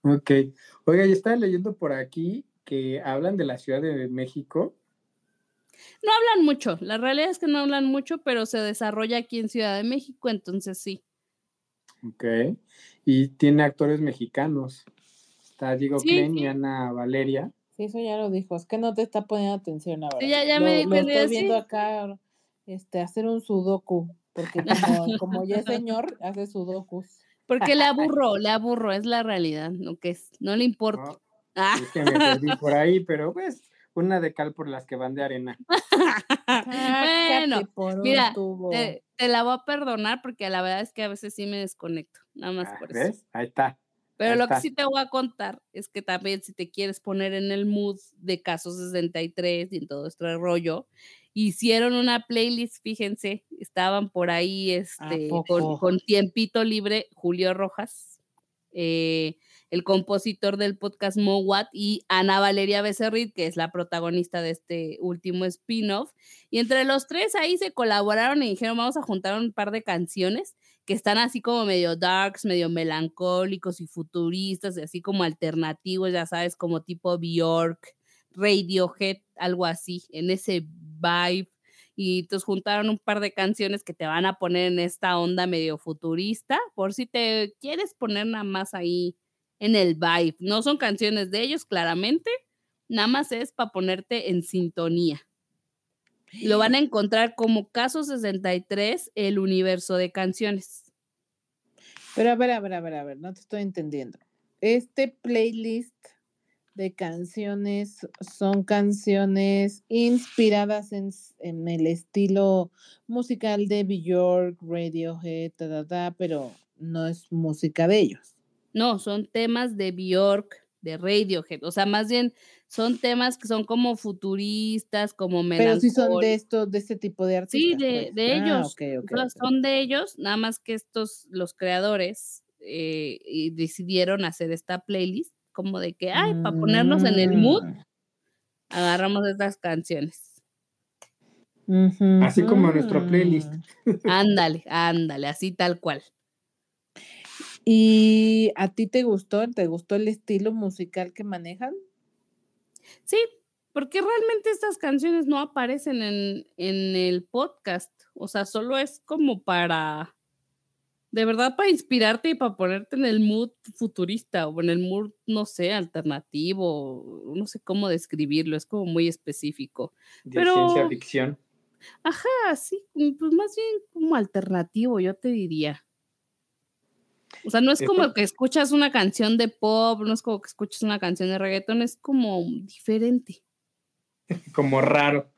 Ok. Oiga, yo estaba leyendo por aquí que hablan de la Ciudad de México no hablan mucho, la realidad es que no hablan mucho, pero se desarrolla aquí en Ciudad de México, entonces sí. Ok. Y tiene actores mexicanos. Está Diego Klein y Ana Valeria. Sí, eso ya lo dijo. Es que no te está poniendo atención ahora. Sí, ya, ya me lo estoy viendo acá este, hacer un sudoku, porque como, ya es señor, hace sudokus. Porque le aburro, le aburro, es la realidad, lo que es, no le importa. ah. Es que me perdí por ahí, pero pues una de cal por las que van de arena. bueno, mira, te, la voy a perdonar porque la verdad es que a veces sí me desconecto, nada más ah, por ¿ves? eso. Ahí está. Pero lo que sí te voy a contar es que también si te quieres poner en el mood de Casos 63 y en todo este rollo, hicieron una playlist, fíjense, estaban por ahí este, con, con, tiempito libre Julio Rojas, eh, el compositor del podcast Mowat, y Ana Valeria Becerril, que es la protagonista de este último spin-off. Y entre los tres ahí se colaboraron y dijeron, vamos a juntar un par de canciones que están así como medio darks, medio melancólicos y futuristas, y así como alternativos, ya sabes, como tipo Bjork, Radiohead, algo así, en ese vibe. Y entonces juntaron un par de canciones que te van a poner en esta onda medio futurista, por si te quieres poner nada más ahí en el vibe. No son canciones de ellos, claramente, nada más es para ponerte en sintonía. Lo van a encontrar como Caso 63, el universo de canciones. Pero a ver, a ver, a ver, a ver, no te estoy entendiendo. Este playlist de canciones son canciones inspiradas en, el estilo musical de Bjork, Radiohead, pero no es música de ellos. No, son temas de Bjork, de Radiohead, o sea, más bien son temas que son como futuristas, como melancólicos. Pero sí son de estos, de este tipo de artistas. Sí, de, pues. ah, ellos. son de ellos, nada más que estos, los creadores, eh, y decidieron hacer esta playlist, como de que, ay, para ponernos en el mood, Mm. agarramos estas canciones. Así como nuestro ujú. playlist. Ándale, ándale, así tal cual. ¿Y a ti te gustó? ¿Te gustó el estilo musical que manejan? Sí, porque realmente estas canciones no aparecen en, en el podcast. O sea, solo es como para, de verdad, para inspirarte y para ponerte en el mood futurista o en el mood, no sé, alternativo. No sé cómo describirlo, es como muy específico. De Pero- ciencia ficción. Ajá, sí, pues más bien como alternativo, yo te diría. O sea, no es como que escuchas una canción de pop, no es como que escuchas una canción de reggaetón, es como diferente. Como raro.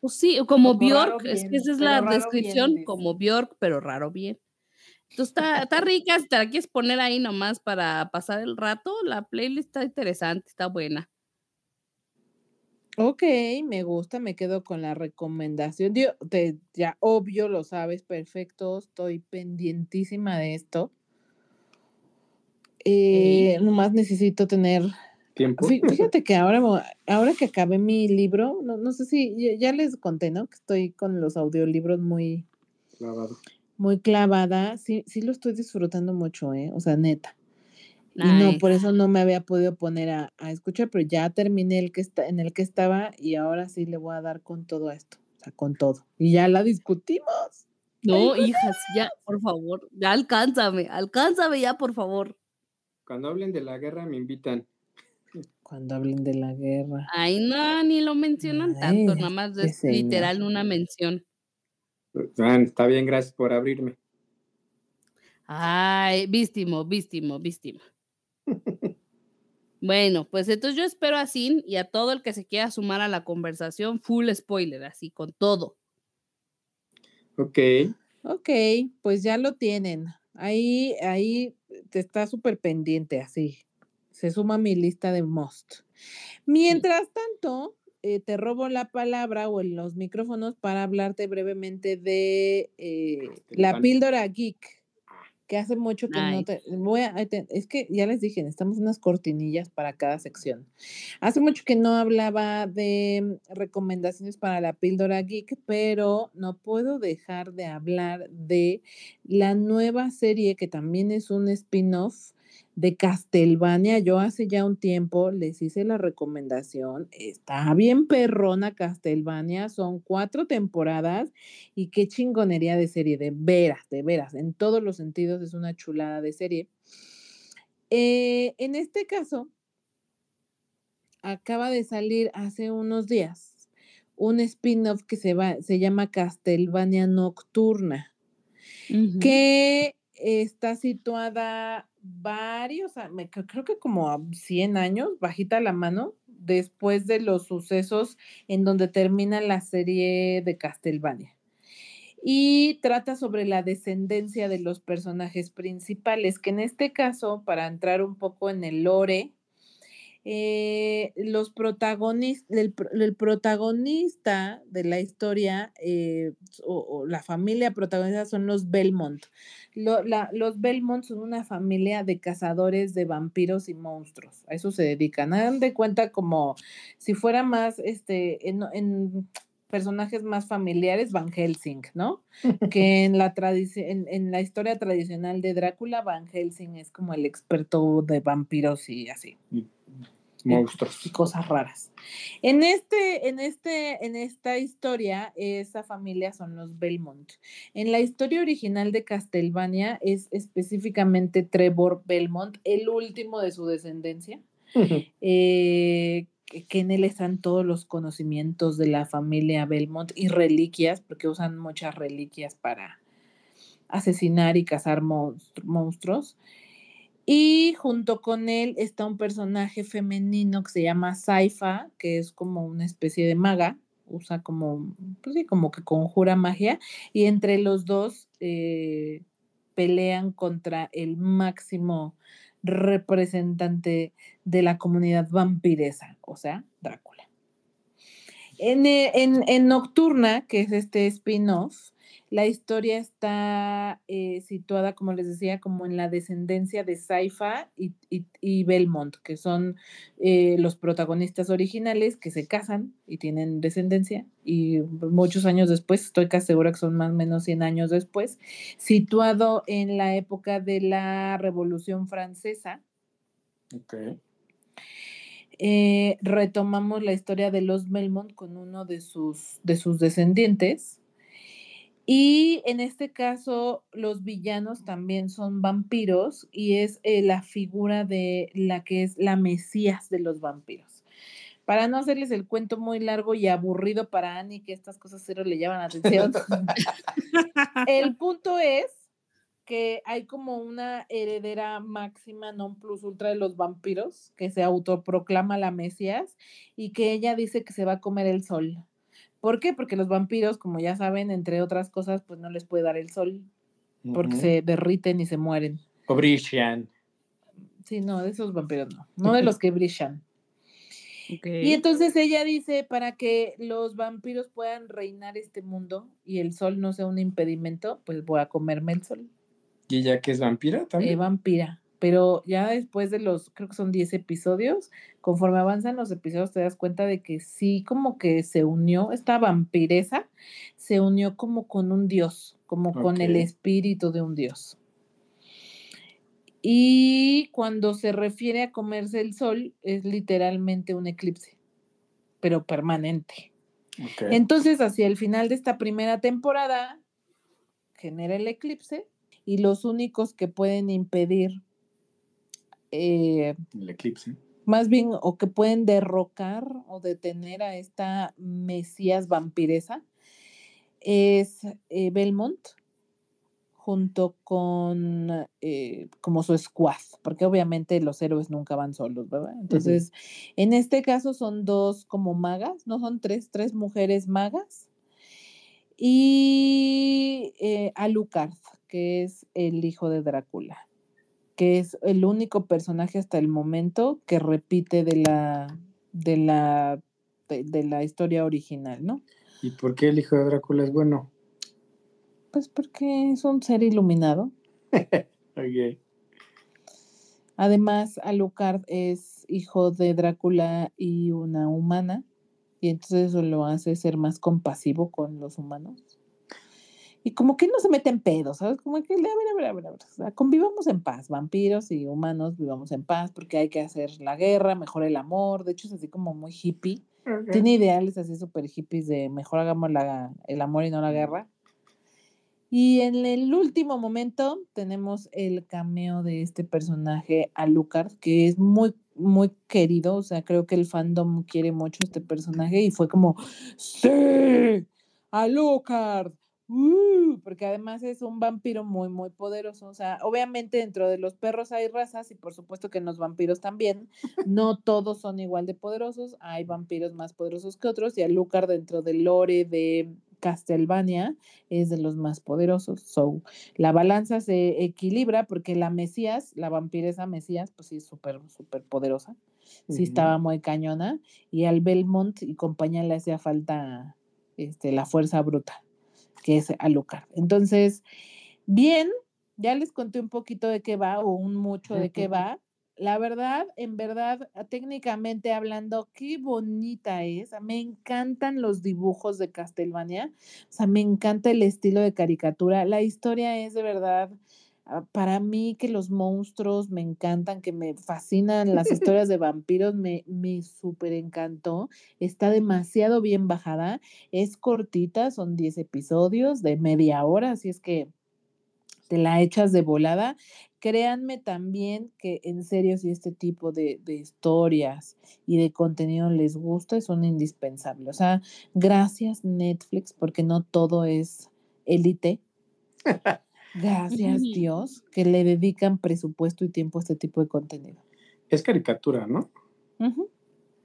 Pues sí, como Bjork, es que esa es la bien, descripción, como Bjork, pero raro bien. Entonces está, está rica, si te la quieres poner ahí nomás para pasar el rato, la playlist está interesante, está buena. Ok, me gusta, me quedo con la recomendación. Yo, te- ya obvio, lo sabes, perfecto, estoy pendientísima de esto. Eh, nomás necesito tener Tiempo. Fí- Fíjate que ahora, ahora que acabé mi libro, no, no sé si ya- ya les conté, ¿no? Que estoy con los audiolibros muy, Clavado. muy clavada. Sí, sí lo estoy disfrutando mucho, ¿eh? O sea, neta. Y no, por eso no me había podido poner a, a escuchar, pero ya terminé el que está, en el que estaba y ahora sí le voy a dar con todo esto, o sea, con todo. Y ya la discutimos. No, hijas, ya, por favor, ya alcánzame, alcánzame ya, por favor. Cuando hablen de la guerra me invitan. Cuando hablen de la guerra. Ay, no, ni lo mencionan tanto, nada más es señor. literal una mención. Está bien, gracias por abrirme. Ay, vístimo, vístimo, vístimo. Bueno, pues entonces yo espero a Sin y a todo el que se quiera sumar a la conversación, full spoiler, así con todo. Ok. Ok, pues ya lo tienen. Ahí, ahí está súper pendiente, así. Se suma a mi lista de must. Mientras tanto, eh, te robo la palabra o en los micrófonos para hablarte brevemente de eh, la Castelvania. píldora geek, que hace mucho que no te... Voy a, es que ya les dije, necesitamos unas cortinillas para cada sección. Hace mucho que no hablaba de recomendaciones para la píldora geek, pero no puedo dejar de hablar de la nueva serie que también es un spin-off de Castlevania. Yo hace ya un tiempo les hice la recomendación. Está bien perrona Castlevania. Son cuatro temporadas y qué chingonería de serie, de veras, de veras. En todos los sentidos es una chulada de serie. Eh, en este caso, acaba de salir hace unos días un spin-off que se, va, se llama Castlevania Nocturna que está situada varios, creo que como a 100 años, bajita la mano, después de los sucesos en donde termina la serie de Castlevania. Y trata sobre la descendencia de los personajes principales, que en este caso, para entrar un poco en el lore, eh, los protagonistas, el, el protagonista de la historia eh, o, la familia protagonista son los Belmont. Lo- la- los Belmont son una familia de cazadores de vampiros y monstruos. A eso se dedican. Hagan de cuenta como si fuera más este en, en personajes más familiares, Van Helsing, ¿no? que en la en, en la historia tradicional de Drácula, Van Helsing es como el experto de vampiros y así Monstruos. y cosas raras. En este, en este, en esta historia, esa familia son los Belmont. En la historia original de Castlevania es específicamente Trevor Belmont, el último de su descendencia. eh, que- en él están todos los conocimientos de la familia Belmont y reliquias, porque usan muchas reliquias para asesinar y cazar monstru- monstruos. Y junto con él está un personaje femenino que se llama Saifa, que es como una especie de maga, usa como, pues sí, como que conjura magia, y entre los dos eh, pelean contra el máximo representante de la comunidad vampiresa, o sea, Drácula. En, eh, en- en Nocturna, que es este spin-off, La historia está eh, situada, como les decía, como en la descendencia de Saifa y, y- y Belmont, que son eh, los protagonistas originales que se casan y tienen descendencia. Y muchos años después, estoy casi segura que son más o menos 100 años después, situado en la época de la Revolución Francesa. Ok. eh, retomamos la historia de los Belmont con uno de sus, de sus descendientes. Y en este caso, los villanos también son vampiros y es eh, la figura de la que es la Mesías de los vampiros. Para no hacerles el cuento muy largo y aburrido para Annie, que estas cosas cero le llaman la atención, el punto es que hay como una heredera máxima non plus ultra de los vampiros que se autoproclama la Mesías y que ella dice que se va a comer el sol. ¿Por qué? Porque los vampiros, como ya saben, entre otras cosas, pues no les puede dar el sol porque se derriten y se mueren. O brillan. Sí, no, de esos vampiros no, no de los que brillan. Y entonces ella dice, para que los vampiros puedan reinar este mundo y el sol no sea un impedimento, pues voy a comerme el sol. ¿Y ella que es vampira eh, también? vampira. Pero ya después de los, creo que son 10 episodios, conforme avanzan los episodios te das cuenta de que sí, como que se unió, esta vampiresa se unió como con un dios, como con el espíritu de un dios. Y cuando se refiere a comerse el sol, es literalmente un eclipse, pero permanente. Entonces, hacia el final de esta primera temporada, genera el eclipse y los únicos que pueden impedir, eh, El eclipse. más bien, o que pueden derrocar o detener a esta Mesías vampiresa, es eh, Belmont junto con eh, como su squad, porque obviamente los héroes nunca van solos, ¿verdad? Entonces, en este caso son dos como magas, no son tres, tres mujeres magas, y eh, Alucard, que es el hijo de Drácula, que es el único personaje hasta el momento que repite de la, de la, de, de la historia original, ¿no? ¿Y por qué el hijo de Drácula es bueno? Pues porque es un ser iluminado. Ok. Además, Alucard es hijo de Drácula y una humana, y entonces eso lo hace ser más compasivo con los humanos. Y como que no se mete en pedos, ¿sabes? Como que, a ver, a ver, a ver, a ver, o sea, convivamos en paz, vampiros y humanos vivamos en paz, porque hay que hacer la guerra, mejor el amor, de hecho es así como muy hippie, tiene ideales así súper hippies de mejor hagamos la- el amor y no la guerra. Y en el último momento tenemos el cameo de este personaje, Alucard, que es muy, muy querido. O sea, creo que el fandom quiere mucho este personaje y fue como, ¡Sí! ¡Alucard! ¡Uh! Porque además es un vampiro muy, muy poderoso. O sea, obviamente dentro de los perros hay razas y por supuesto que en los vampiros también. No todos son igual de poderosos. Hay vampiros más poderosos que otros y Alucard dentro del lore de Castlevania es de los más poderosos. So, la balanza se equilibra porque la Mesías, la vampiresa Mesías, pues sí es súper, súper poderosa. Sí estaba muy cañona. Y al Belmont y compañía le hacía falta este, la fuerza bruta, que es Alucard. Entonces, bien, ya les conté un poquito de qué va o un mucho de qué va. La verdad, en verdad, a- técnicamente hablando, qué bonita es. Me encantan los dibujos de Castlevania. O sea, me encanta el estilo de caricatura. La historia es de verdad, ah, para mí que los monstruos me encantan, que me fascinan las historias de vampiros, me, me súper encantó. Está demasiado bien bajada. Es cortita, son 10 episodios de media hora, así es que te la echas de volada. Créanme también que en serio si este tipo de, de historias y de contenido les gusta, son indispensables. O sea, gracias Netflix, porque no todo es élite. Gracias. Dios que le dedican presupuesto y tiempo a este tipo de contenido. Es caricatura, ¿no? Ujú.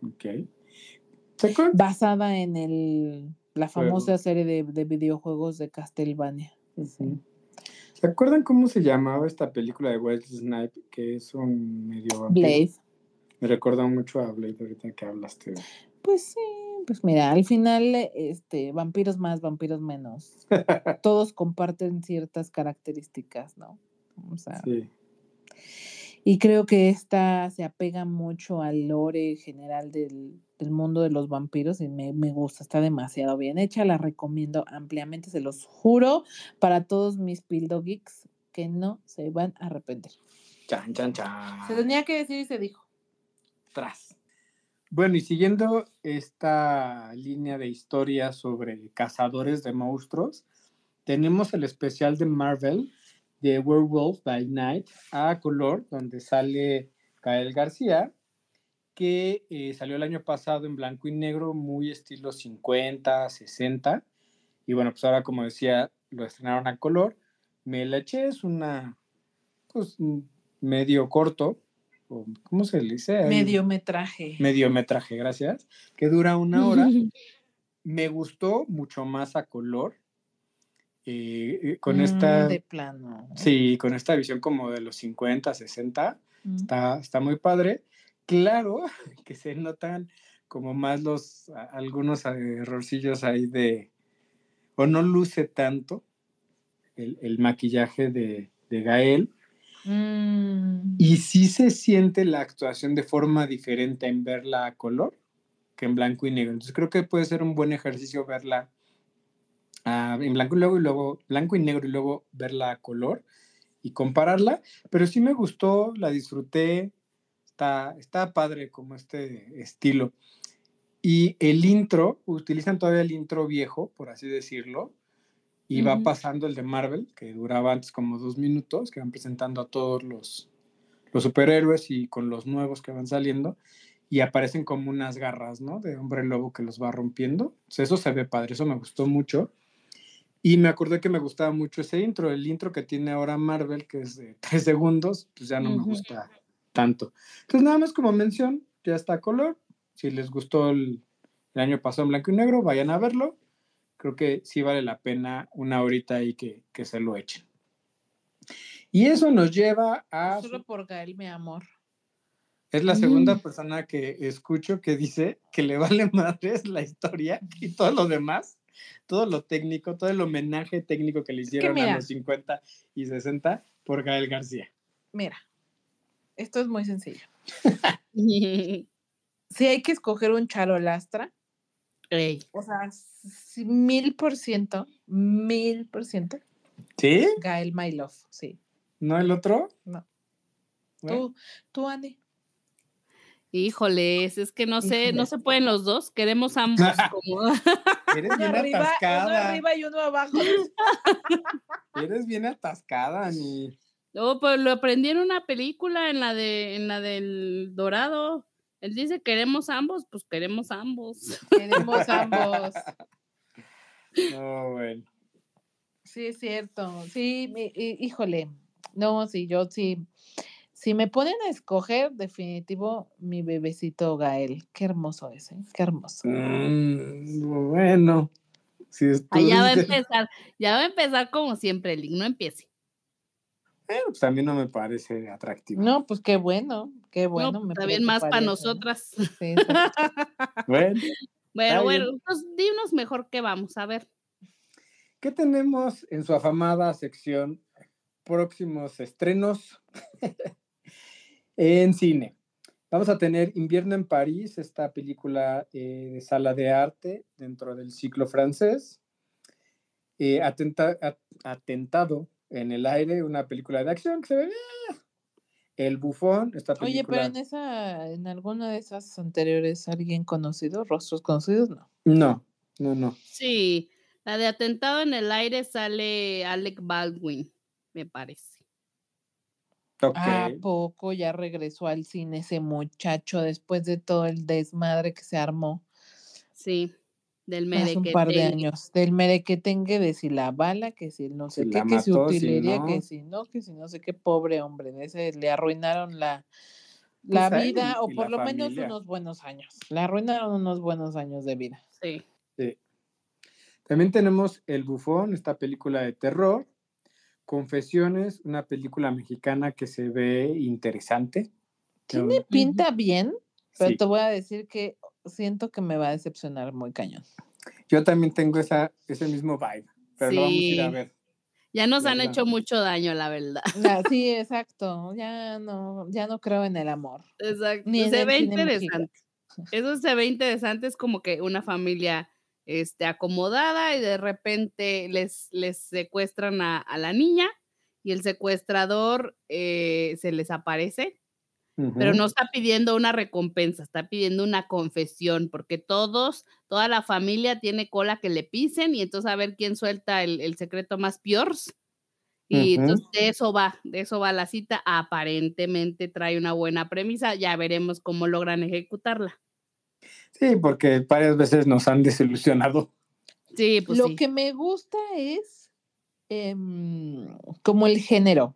Ok. ¿Se acuerdan? Basada en el, la famosa serie de, de videojuegos de Castlevania. ¿Se acuerdan cómo se llamaba esta película de Wesley Snipe? Que es un medio vampiro? Blade. Me recordó mucho a Blade ahorita que hablaste. de- Pues sí, pues mira, al final, eh, este, vampiros más, vampiros menos. Todos comparten ciertas características, ¿no? O sea, Sí. y creo que esta se apega mucho al lore general del, del mundo de los vampiros y me, me gusta, está demasiado bien hecha, la recomiendo ampliamente, se los juro, para todos mis Pildo Geeks que no se van a arrepentir. Chan, chan, chan. Se tenía que decir y se dijo. Tras. Bueno, y siguiendo esta línea de historias sobre cazadores de monstruos, tenemos el especial de Marvel de Werewolf by Night a color, donde sale Gael García, que eh, salió el año pasado en blanco y negro, muy estilo 50, 60. Y bueno, pues ahora, como decía, lo estrenaron a color. Me la eché, es una, pues, medio corto, ¿cómo se le dice? Mediometraje. mediometraje, gracias, que dura una hora. Me gustó mucho más a color. eh, eh, con Mm, esta, De plano. sí, con esta visión como de los 50, 60, Mm. está, está muy padre. Claro que se notan como más los, algunos eh, errorcillos ahí de, o no luce tanto el, el maquillaje de, de Gael, Mm. y sí se siente la actuación de forma diferente en verla a color que en blanco y negro. Entonces creo que puede ser un buen ejercicio verla ah, en blanco y luego y luego blanco y negro y luego verla a color y compararla. Pero sí me gustó, la disfruté, está, está padre como este estilo. Y el intro, utilizan todavía el intro viejo, por así decirlo, y va pasando el de Marvel, que duraba antes como dos minutos, que van presentando a todos los, los superhéroes y con los nuevos que van saliendo, y aparecen como unas garras, ¿no? De hombre lobo que los va rompiendo. Entonces, eso se ve padre, eso me gustó mucho. Y me acordé que me gustaba mucho ese intro, el intro que tiene ahora Marvel, que es de tres segundos, pues ya no me gusta tanto. Entonces, nada más como mención, ya está a color. Si les gustó el, el año pasado en blanco y negro, vayan a verlo. Creo que sí vale la pena una horita ahí que, que se lo echen. Y eso nos lleva a... Solo por Gael, mi amor. Es la segunda Mm. persona que escucho que dice que le vale madres la historia y todo lo demás, todo lo técnico, todo el homenaje técnico que le hicieron mira. a los 50 y 60 por Gael García. Mira, esto es muy sencillo. Si hay que escoger un charolastra, Ey, o sea, mil por ciento, mil por ciento, ¿Sí? Gael My Love, sí. ¿No el otro? No. Bueno, Tú, tú, Andy. Híjoles, es que no sé, no se pueden los dos, queremos ambos como eres bien Arriba, uno atascada. arriba y uno abajo. Eres bien atascada, ni. No, pues lo aprendí en una película, en la de, en la del Dorado. Él dice queremos ambos, pues queremos ambos. Queremos ambos. No, bueno. Sí, es cierto. Sí, mi- hí- híjole. No, sí, yo sí. Si me ponen a escoger, definitivo, mi bebecito Gael. Qué hermoso es, ¿eh? Qué hermoso. Mm, bueno. Si ya va a empezar, ya va a empezar como siempre, Link, no empiece. Pues mí no me parece atractivo. No, pues qué bueno, qué bueno. no, me está bien más para nosotras. Sí. Bueno. Bueno, bueno, pues dinos mejor qué vamos a ver. ¿Qué tenemos en su afamada sección próximos estrenos en cine? Vamos a tener Invierno en París, esta película eh, de sala de arte dentro del ciclo francés. Eh, atenta- at- atentado en el aire, una película de acción que se ve. bien. El Bufón, esta película. Oye, pero en esa, en alguna de esas anteriores, ¿alguien conocido? ¿Rostros conocidos? No. No, no, no. Sí, la de atentado en el aire sale Alec Baldwin, me parece. Ok. ¿A poco ya regresó al cine ese muchacho después de todo el desmadre que se armó Sí, del hace un par de merequetengue. años? Del merequetengue, de si la bala, que si el no sé Si qué, la que si utilería, no. que si no, que si no sé qué, pobre hombre, de ese le arruinaron la, la Pues a él vida, y- o y por la lo menos unos buenos años. Le arruinaron unos buenos años de vida. Sí. Sí. También tenemos El Bufón, esta película de terror. Confesiones, una película mexicana que se ve interesante. Tiene pinta bien, pero sí. te voy a decir que siento que me va a decepcionar muy cañón. Yo también tengo esa, ese mismo vibe, pero lo vamos a ir a ver. Ya nos han hecho mucho daño, la verdad. Sí, exacto. Ya no, ya no creo en el amor. Exacto. Ni se ve cine mexicano. interesante. Eso se ve interesante, es como que una familia este, acomodada y de repente les, les secuestran a, a la niña y el secuestrador eh, se les aparece, pero no está pidiendo una recompensa, está pidiendo una confesión, porque todos, toda la familia tiene cola que le pisen y entonces a ver quién suelta el, el secreto más piors. Y entonces de eso va, de eso va la cita. Aparentemente trae una buena premisa, ya veremos cómo logran ejecutarla. Sí, porque varias veces nos han desilusionado. Sí, pues Lo sí. que me gusta es em, como el género.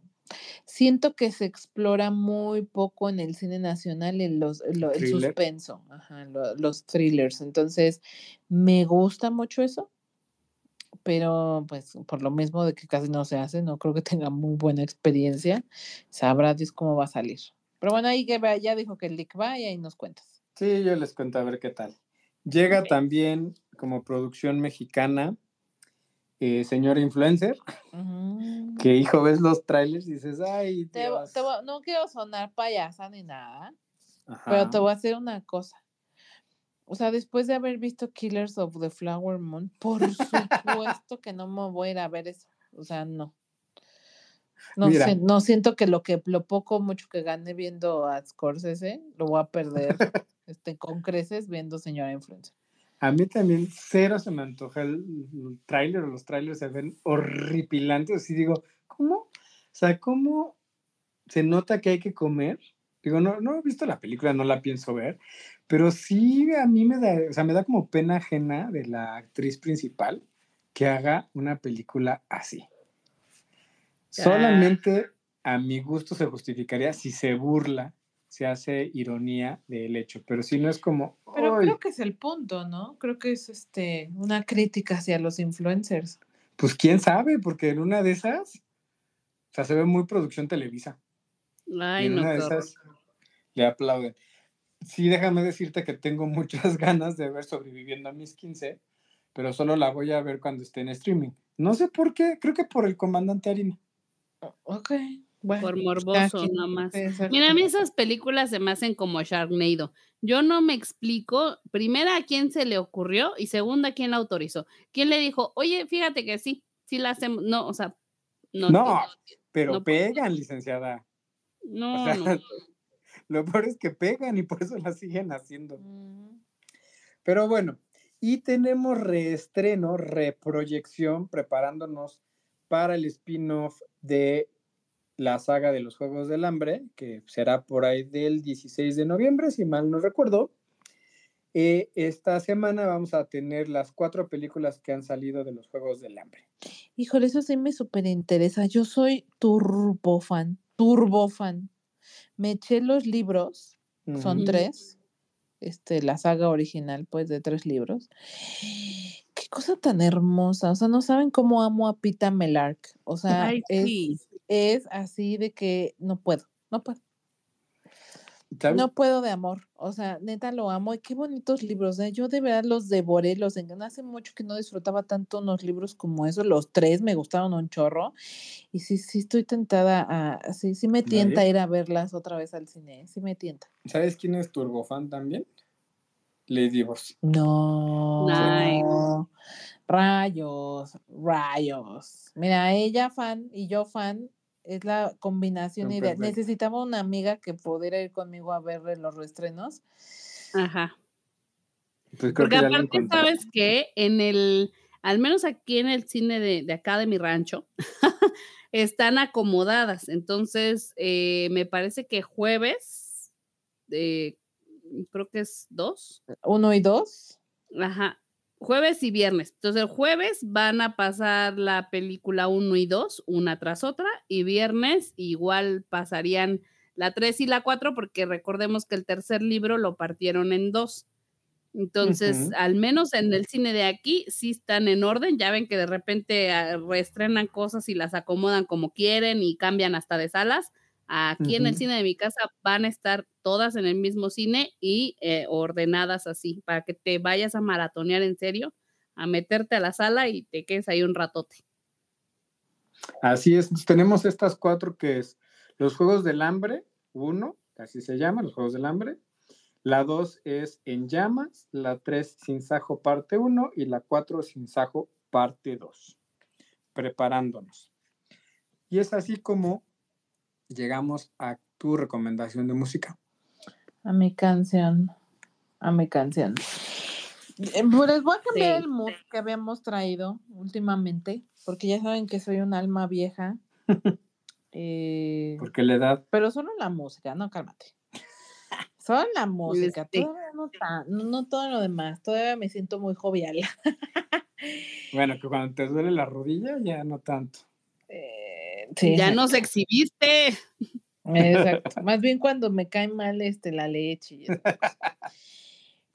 Siento que se explora muy poco en el cine nacional el, los, lo- el Thriller. suspenso, ajá, lo- los thrillers. Entonces, me gusta mucho eso, pero pues por lo mismo de que casi no se hace, no creo que tenga muy buena experiencia. Sabrá Dios cómo va a salir. Pero bueno, ahí que ya dijo que el link va y ahí nos cuentas. Sí, yo les cuento a ver qué tal. Llega Ok. también como producción mexicana, eh, señor influencer, que hijo, ves los trailers y dices, ay, Te vo- Dios. te vo- no quiero sonar payasa ni nada, pero te voy a hacer una cosa. O sea, después de haber visto Killers of the Flower Moon, por supuesto que no me voy a ir a ver eso. O sea, no. No, Mira. sé, no siento que lo que lo poco o mucho que gane viendo a Scorsese lo voy a perder este, con creces viendo señora influencer. A mí también cero se me antoja el, el tráiler los trailers se ven horripilantes. Y digo, ¿cómo? O sea, ¿cómo se nota que hay que comer? Digo, no, no he visto la película, no la pienso ver, pero sí a mí me da, o sea, me da como pena ajena de la actriz principal que haga una película así. Ya. Solamente a mi gusto se justificaría si se burla, se hace ironía del hecho, pero si no es como, Pero "Ay, creo que es el punto, ¿no? Creo que es este una crítica hacia los influencers. Pues quién sabe, porque en una de esas, o sea, se ve muy producción Televisa. y Ay, en no, una de esas le aplauden. Sí, déjame decirte que tengo muchas ganas de ver sobreviviendo a mis 15, pero solo la voy a ver cuando esté en streaming. No sé por qué, creo que por el comandante Harina. Ok, bueno. Por pues, morboso, quien. nada más. Exacto. Mira, a mí esas películas se me hacen como Sharknado. Yo no me explico, primera, a quién se le ocurrió y segunda, a quién la autorizó. ¿Quién le dijo, oye, fíjate que sí, sí la hacemos? No, o sea, no. No, pero no pegan, licenciada. No, O sea, no. lo peor es que pegan y por eso la siguen haciendo. Mm, Pero bueno, y tenemos reestreno, reproyección, preparándonos para el spin-off de la saga de los Juegos del Hambre, que será por ahí del 16 de noviembre, si mal no recuerdo. Eh, esta semana vamos a tener las cuatro películas que han salido de los Juegos del Hambre. Híjole, eso sí me súper interesa. Yo soy turbo fan, turbo fan. Me eché los libros, son tres. Este, la saga original, pues, de tres libros. Qué cosa tan hermosa. O sea, no saben cómo amo a Pita Melark. O sea, Ay, es, sí. Es así de que no puedo, no puedo. ¿Sabes? No puedo de amor, o sea, neta lo amo y qué bonitos libros, ¿eh? Yo de verdad los devoré, los engañé. Hace mucho que no disfrutaba tanto unos libros como esos, los tres me gustaron un chorro y sí, sí estoy tentada a, sí, sí me tienta Nadie. ir a verlas otra vez al cine, sí me tienta. ¿Sabes quién es turbofan también? Lady Boss. No, Nice. rayos, rayos. Mira, ella fan y yo fan, es la combinación ideal. Necesitaba una amiga que pudiera ir conmigo a ver los reestrenos. Ajá. Pues Porque que aparte. ¿sabes qué? En el, al menos aquí en el cine de, de acá de mi rancho, están acomodadas. Entonces, eh, me parece que jueves, eh, creo que es dos, Uno y dos. Ajá. Jueves y viernes. Entonces, el jueves van a pasar la película 1 y 2, una tras otra, y viernes igual pasarían la 3 y la 4, porque recordemos que el tercer libro lo partieron en dos. Entonces, al menos en el cine de aquí, sí están en orden. Ya ven que de repente ah, reestrenan cosas y las acomodan como quieren y cambian hasta de salas. Aquí en el cine de mi casa van a estar todas en el mismo cine y eh, ordenadas así, para que te vayas a maratonear en serio, a meterte a la sala y te quedes ahí un ratote. Así es, tenemos estas cuatro que es los Juegos del Hambre, uno, así se llama, los Juegos del Hambre. La dos es En Llamas, la tres Sin Sajo parte uno y la cuatro Sin Sajo parte dos. Preparándonos. Y es así como llegamos a tu recomendación de música. A mi canción. A mi canción. Eh, Pues les voy a cambiar Sí. el mood que habíamos traído últimamente, porque ya saben que soy un alma vieja. Eh, Porque la edad, pero solo la música, no, cálmate. Solo la música, Sí. todavía no, no todo lo demás, todavía me siento muy jovial. bueno, que cuando te duele la rodilla ya no tanto. Sí, Ya nos exhibiste. Exacto. Más bien cuando me cae mal este, la leche. y.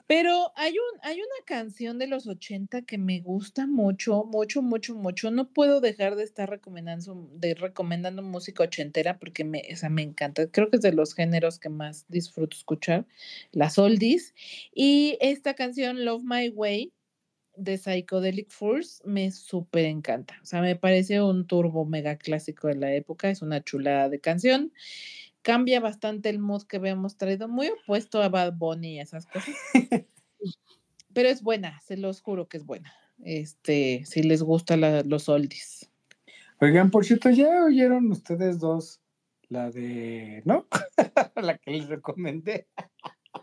Pero hay, un, hay una canción de los 80 que me gusta mucho, mucho, mucho, mucho. No puedo dejar de estar recomendando, de recomendando música ochentera porque me, o sea, me encanta. Creo que es de los géneros que más disfruto escuchar, las oldies. Y esta canción, Love My Way, de Psychedelic Force, me súper encanta. O sea, me parece un turbo mega clásico de la época. Es una chulada de canción cambia bastante el mood que habíamos traído, muy opuesto a Bad Bunny y esas cosas. Pero es buena, se los juro que es buena. Este, si les gustan los oldies. Oigan, por cierto, ¿ya oyeron ustedes dos la de, ¿no? la que les recomendé.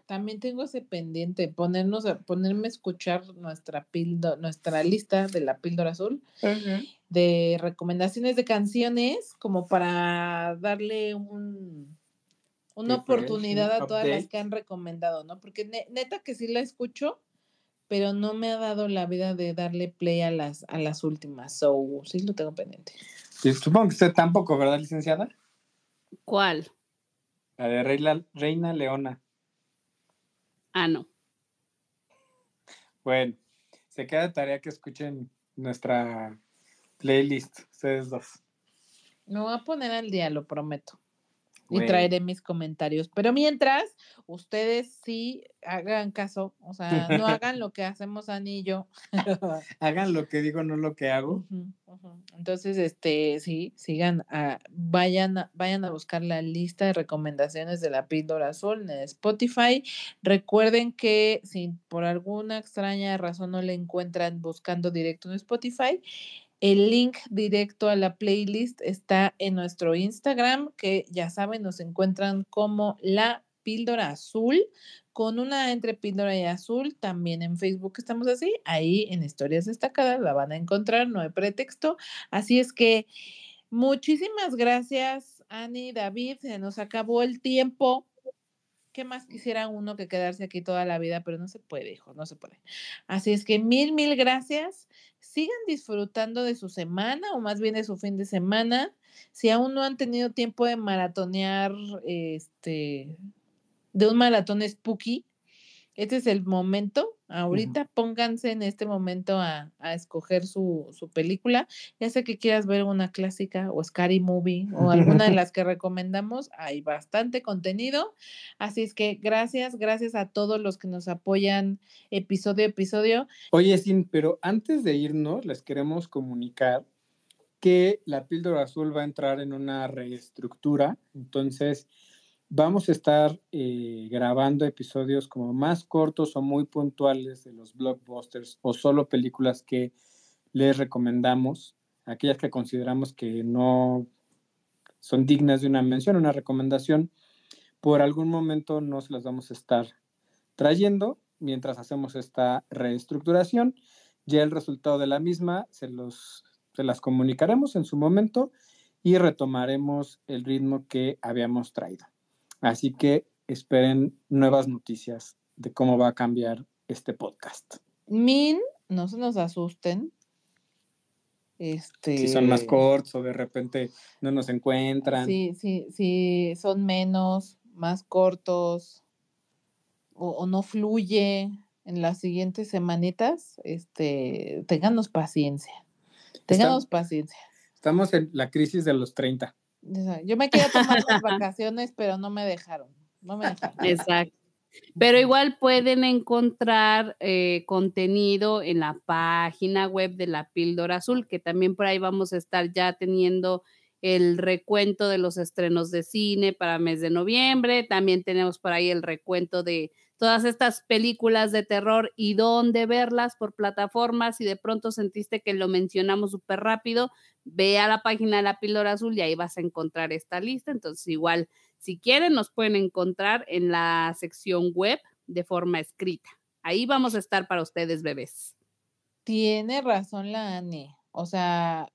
También tengo ese pendiente, ponernos a, ponerme a escuchar nuestra píldora, nuestra lista de la píldora azul de recomendaciones de canciones como para darle un una Refresh, oportunidad un a todas las que han recomendado, ¿no? Porque ne- neta que sí la escucho, pero no me ha dado la vida de darle play a las a las últimas. So, sí lo tengo pendiente. Sí, supongo que usted tampoco, ¿verdad, licenciada? ¿Cuál? La de Reina, Reina Leona. Ah, no. Bueno, se queda de tarea que escuchen nuestra playlist, ustedes dos. Me voy a poner al día, lo prometo. Y traeré mis comentarios. Pero mientras, ustedes sí hagan caso, o sea, no hagan lo que hacemos Ani y yo. Hagan lo que digo, no lo que hago. Entonces, este, sí, sigan, a, vayan, a- vayan a buscar la lista de recomendaciones de la píldora azul en Spotify. Recuerden que si por alguna extraña razón no le encuentran buscando directo en Spotify, el link directo a la playlist está en nuestro Instagram, que ya saben, nos encuentran como la píldora azul, con una entre píldora y azul. También en Facebook estamos así, ahí en historias destacadas la van a encontrar, no hay pretexto. Así es que muchísimas gracias, Ani, David, se nos acabó el tiempo. ¿Qué más quisiera uno que quedarse aquí toda la vida? Pero no se puede, hijo, no se puede. Así es que mil, mil gracias. Sigan disfrutando de su semana o más bien de su fin de semana. Si aún no han tenido tiempo de maratonear, este, de un maratón spooky, este es el momento. Ahorita pónganse en este momento a, a escoger su, su película. Ya sea que quieras ver una clásica o Scary Movie o alguna de las que recomendamos, hay bastante contenido. Así es que gracias, gracias a todos los que nos apoyan episodio a episodio. Oye, Sin, pero antes de irnos, les queremos comunicar que la píldora azul va a entrar en una reestructura. Entonces, vamos a estar eh, grabando episodios como más cortos o muy puntuales de los blockbusters o solo películas que les recomendamos, aquellas que consideramos que no son dignas de una mención, una recomendación. Por algún momento no se las vamos a estar trayendo mientras hacemos esta reestructuración. Ya el resultado de la misma se, los, se las comunicaremos en su momento y retomaremos el ritmo que habíamos traído. Así que esperen nuevas noticias de cómo va a cambiar este podcast. Min, no se nos asusten. Este, Si son más cortos o de repente no nos encuentran. Sí, sí, sí, son menos, más cortos o, o no fluye en las siguientes semanitas, este, ténganos paciencia. Ténganos paciencia. Estamos en la crisis de los 30. Yo me quería tomar las vacaciones, pero no me dejaron. No me dejaron. Exacto. Pero igual pueden encontrar eh, contenido en la página web de la Píldora Azul, que también por ahí vamos a estar ya teniendo el recuento de los estrenos de cine para mes de noviembre. También tenemos por ahí el recuento de todas estas películas de terror y dónde verlas por plataformas. Si de pronto sentiste que lo mencionamos súper rápido, ve a la página de la Píldora Azul y ahí vas a encontrar esta lista. Entonces, igual, si quieren, nos pueden encontrar en la sección web de forma escrita. Ahí vamos a estar para ustedes, bebés. Tiene razón la Ani. O sea,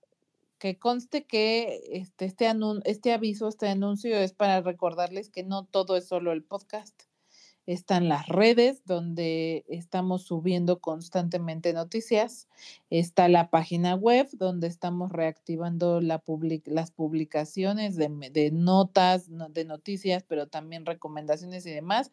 que conste que este, este, este aviso, este anuncio es para recordarles que no todo es solo el podcast. Están las redes donde estamos subiendo constantemente noticias. Está la página web donde estamos reactivando la public- las publicaciones de, de notas, no- de noticias, pero también recomendaciones y demás.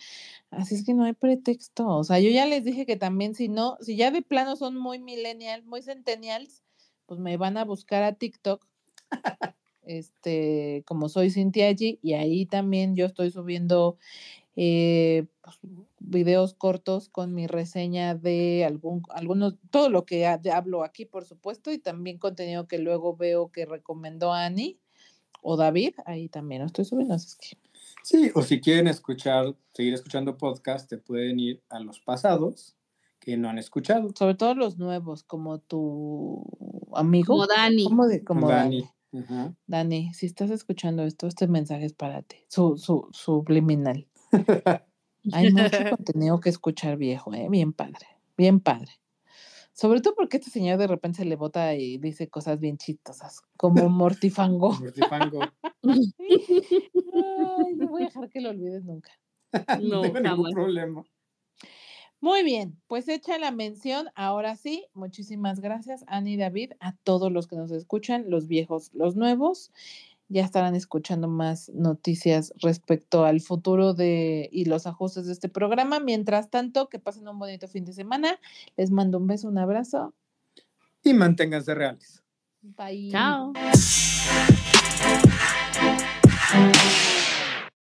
Así es que no hay pretexto. O sea, yo ya les dije que también si no, si ya de plano son muy millennials, muy centennials, pues me van a buscar a TikTok. Este, como soy Cintia G, y ahí también yo estoy subiendo eh, pues, videos cortos con mi reseña de algún, algunos, todo lo que ha- hablo aquí, por supuesto, y también contenido que luego veo que recomendó Ani o David, ahí también lo estoy subiendo. Así es que Sí, o si quieren escuchar, seguir escuchando podcast, te pueden ir a los pasados que no han escuchado. sobre todo los nuevos, como tu amigo. Como Dani. ¿Cómo de- como Dani. Dani. Ajá. Dani, si estás escuchando esto, este mensaje es para ti, su, su, subliminal. Hay mucho contenido que escuchar viejo, ¿eh? bien padre, bien padre. Sobre todo porque este señor de repente se le bota y dice cosas bien chistosas, como mortifango. Mortifango. Ay, no voy a dejar que lo olvides nunca. no No, tengo ningún problema. Muy bien, pues hecha la mención, ahora sí, muchísimas gracias, Ani y David, a todos los que nos escuchan, los viejos, los nuevos. Ya estarán escuchando más noticias respecto al futuro de y los ajustes de este programa. Mientras tanto, que pasen un bonito fin de semana. Les mando un beso, un abrazo. Y manténganse reales. Bye. Chao.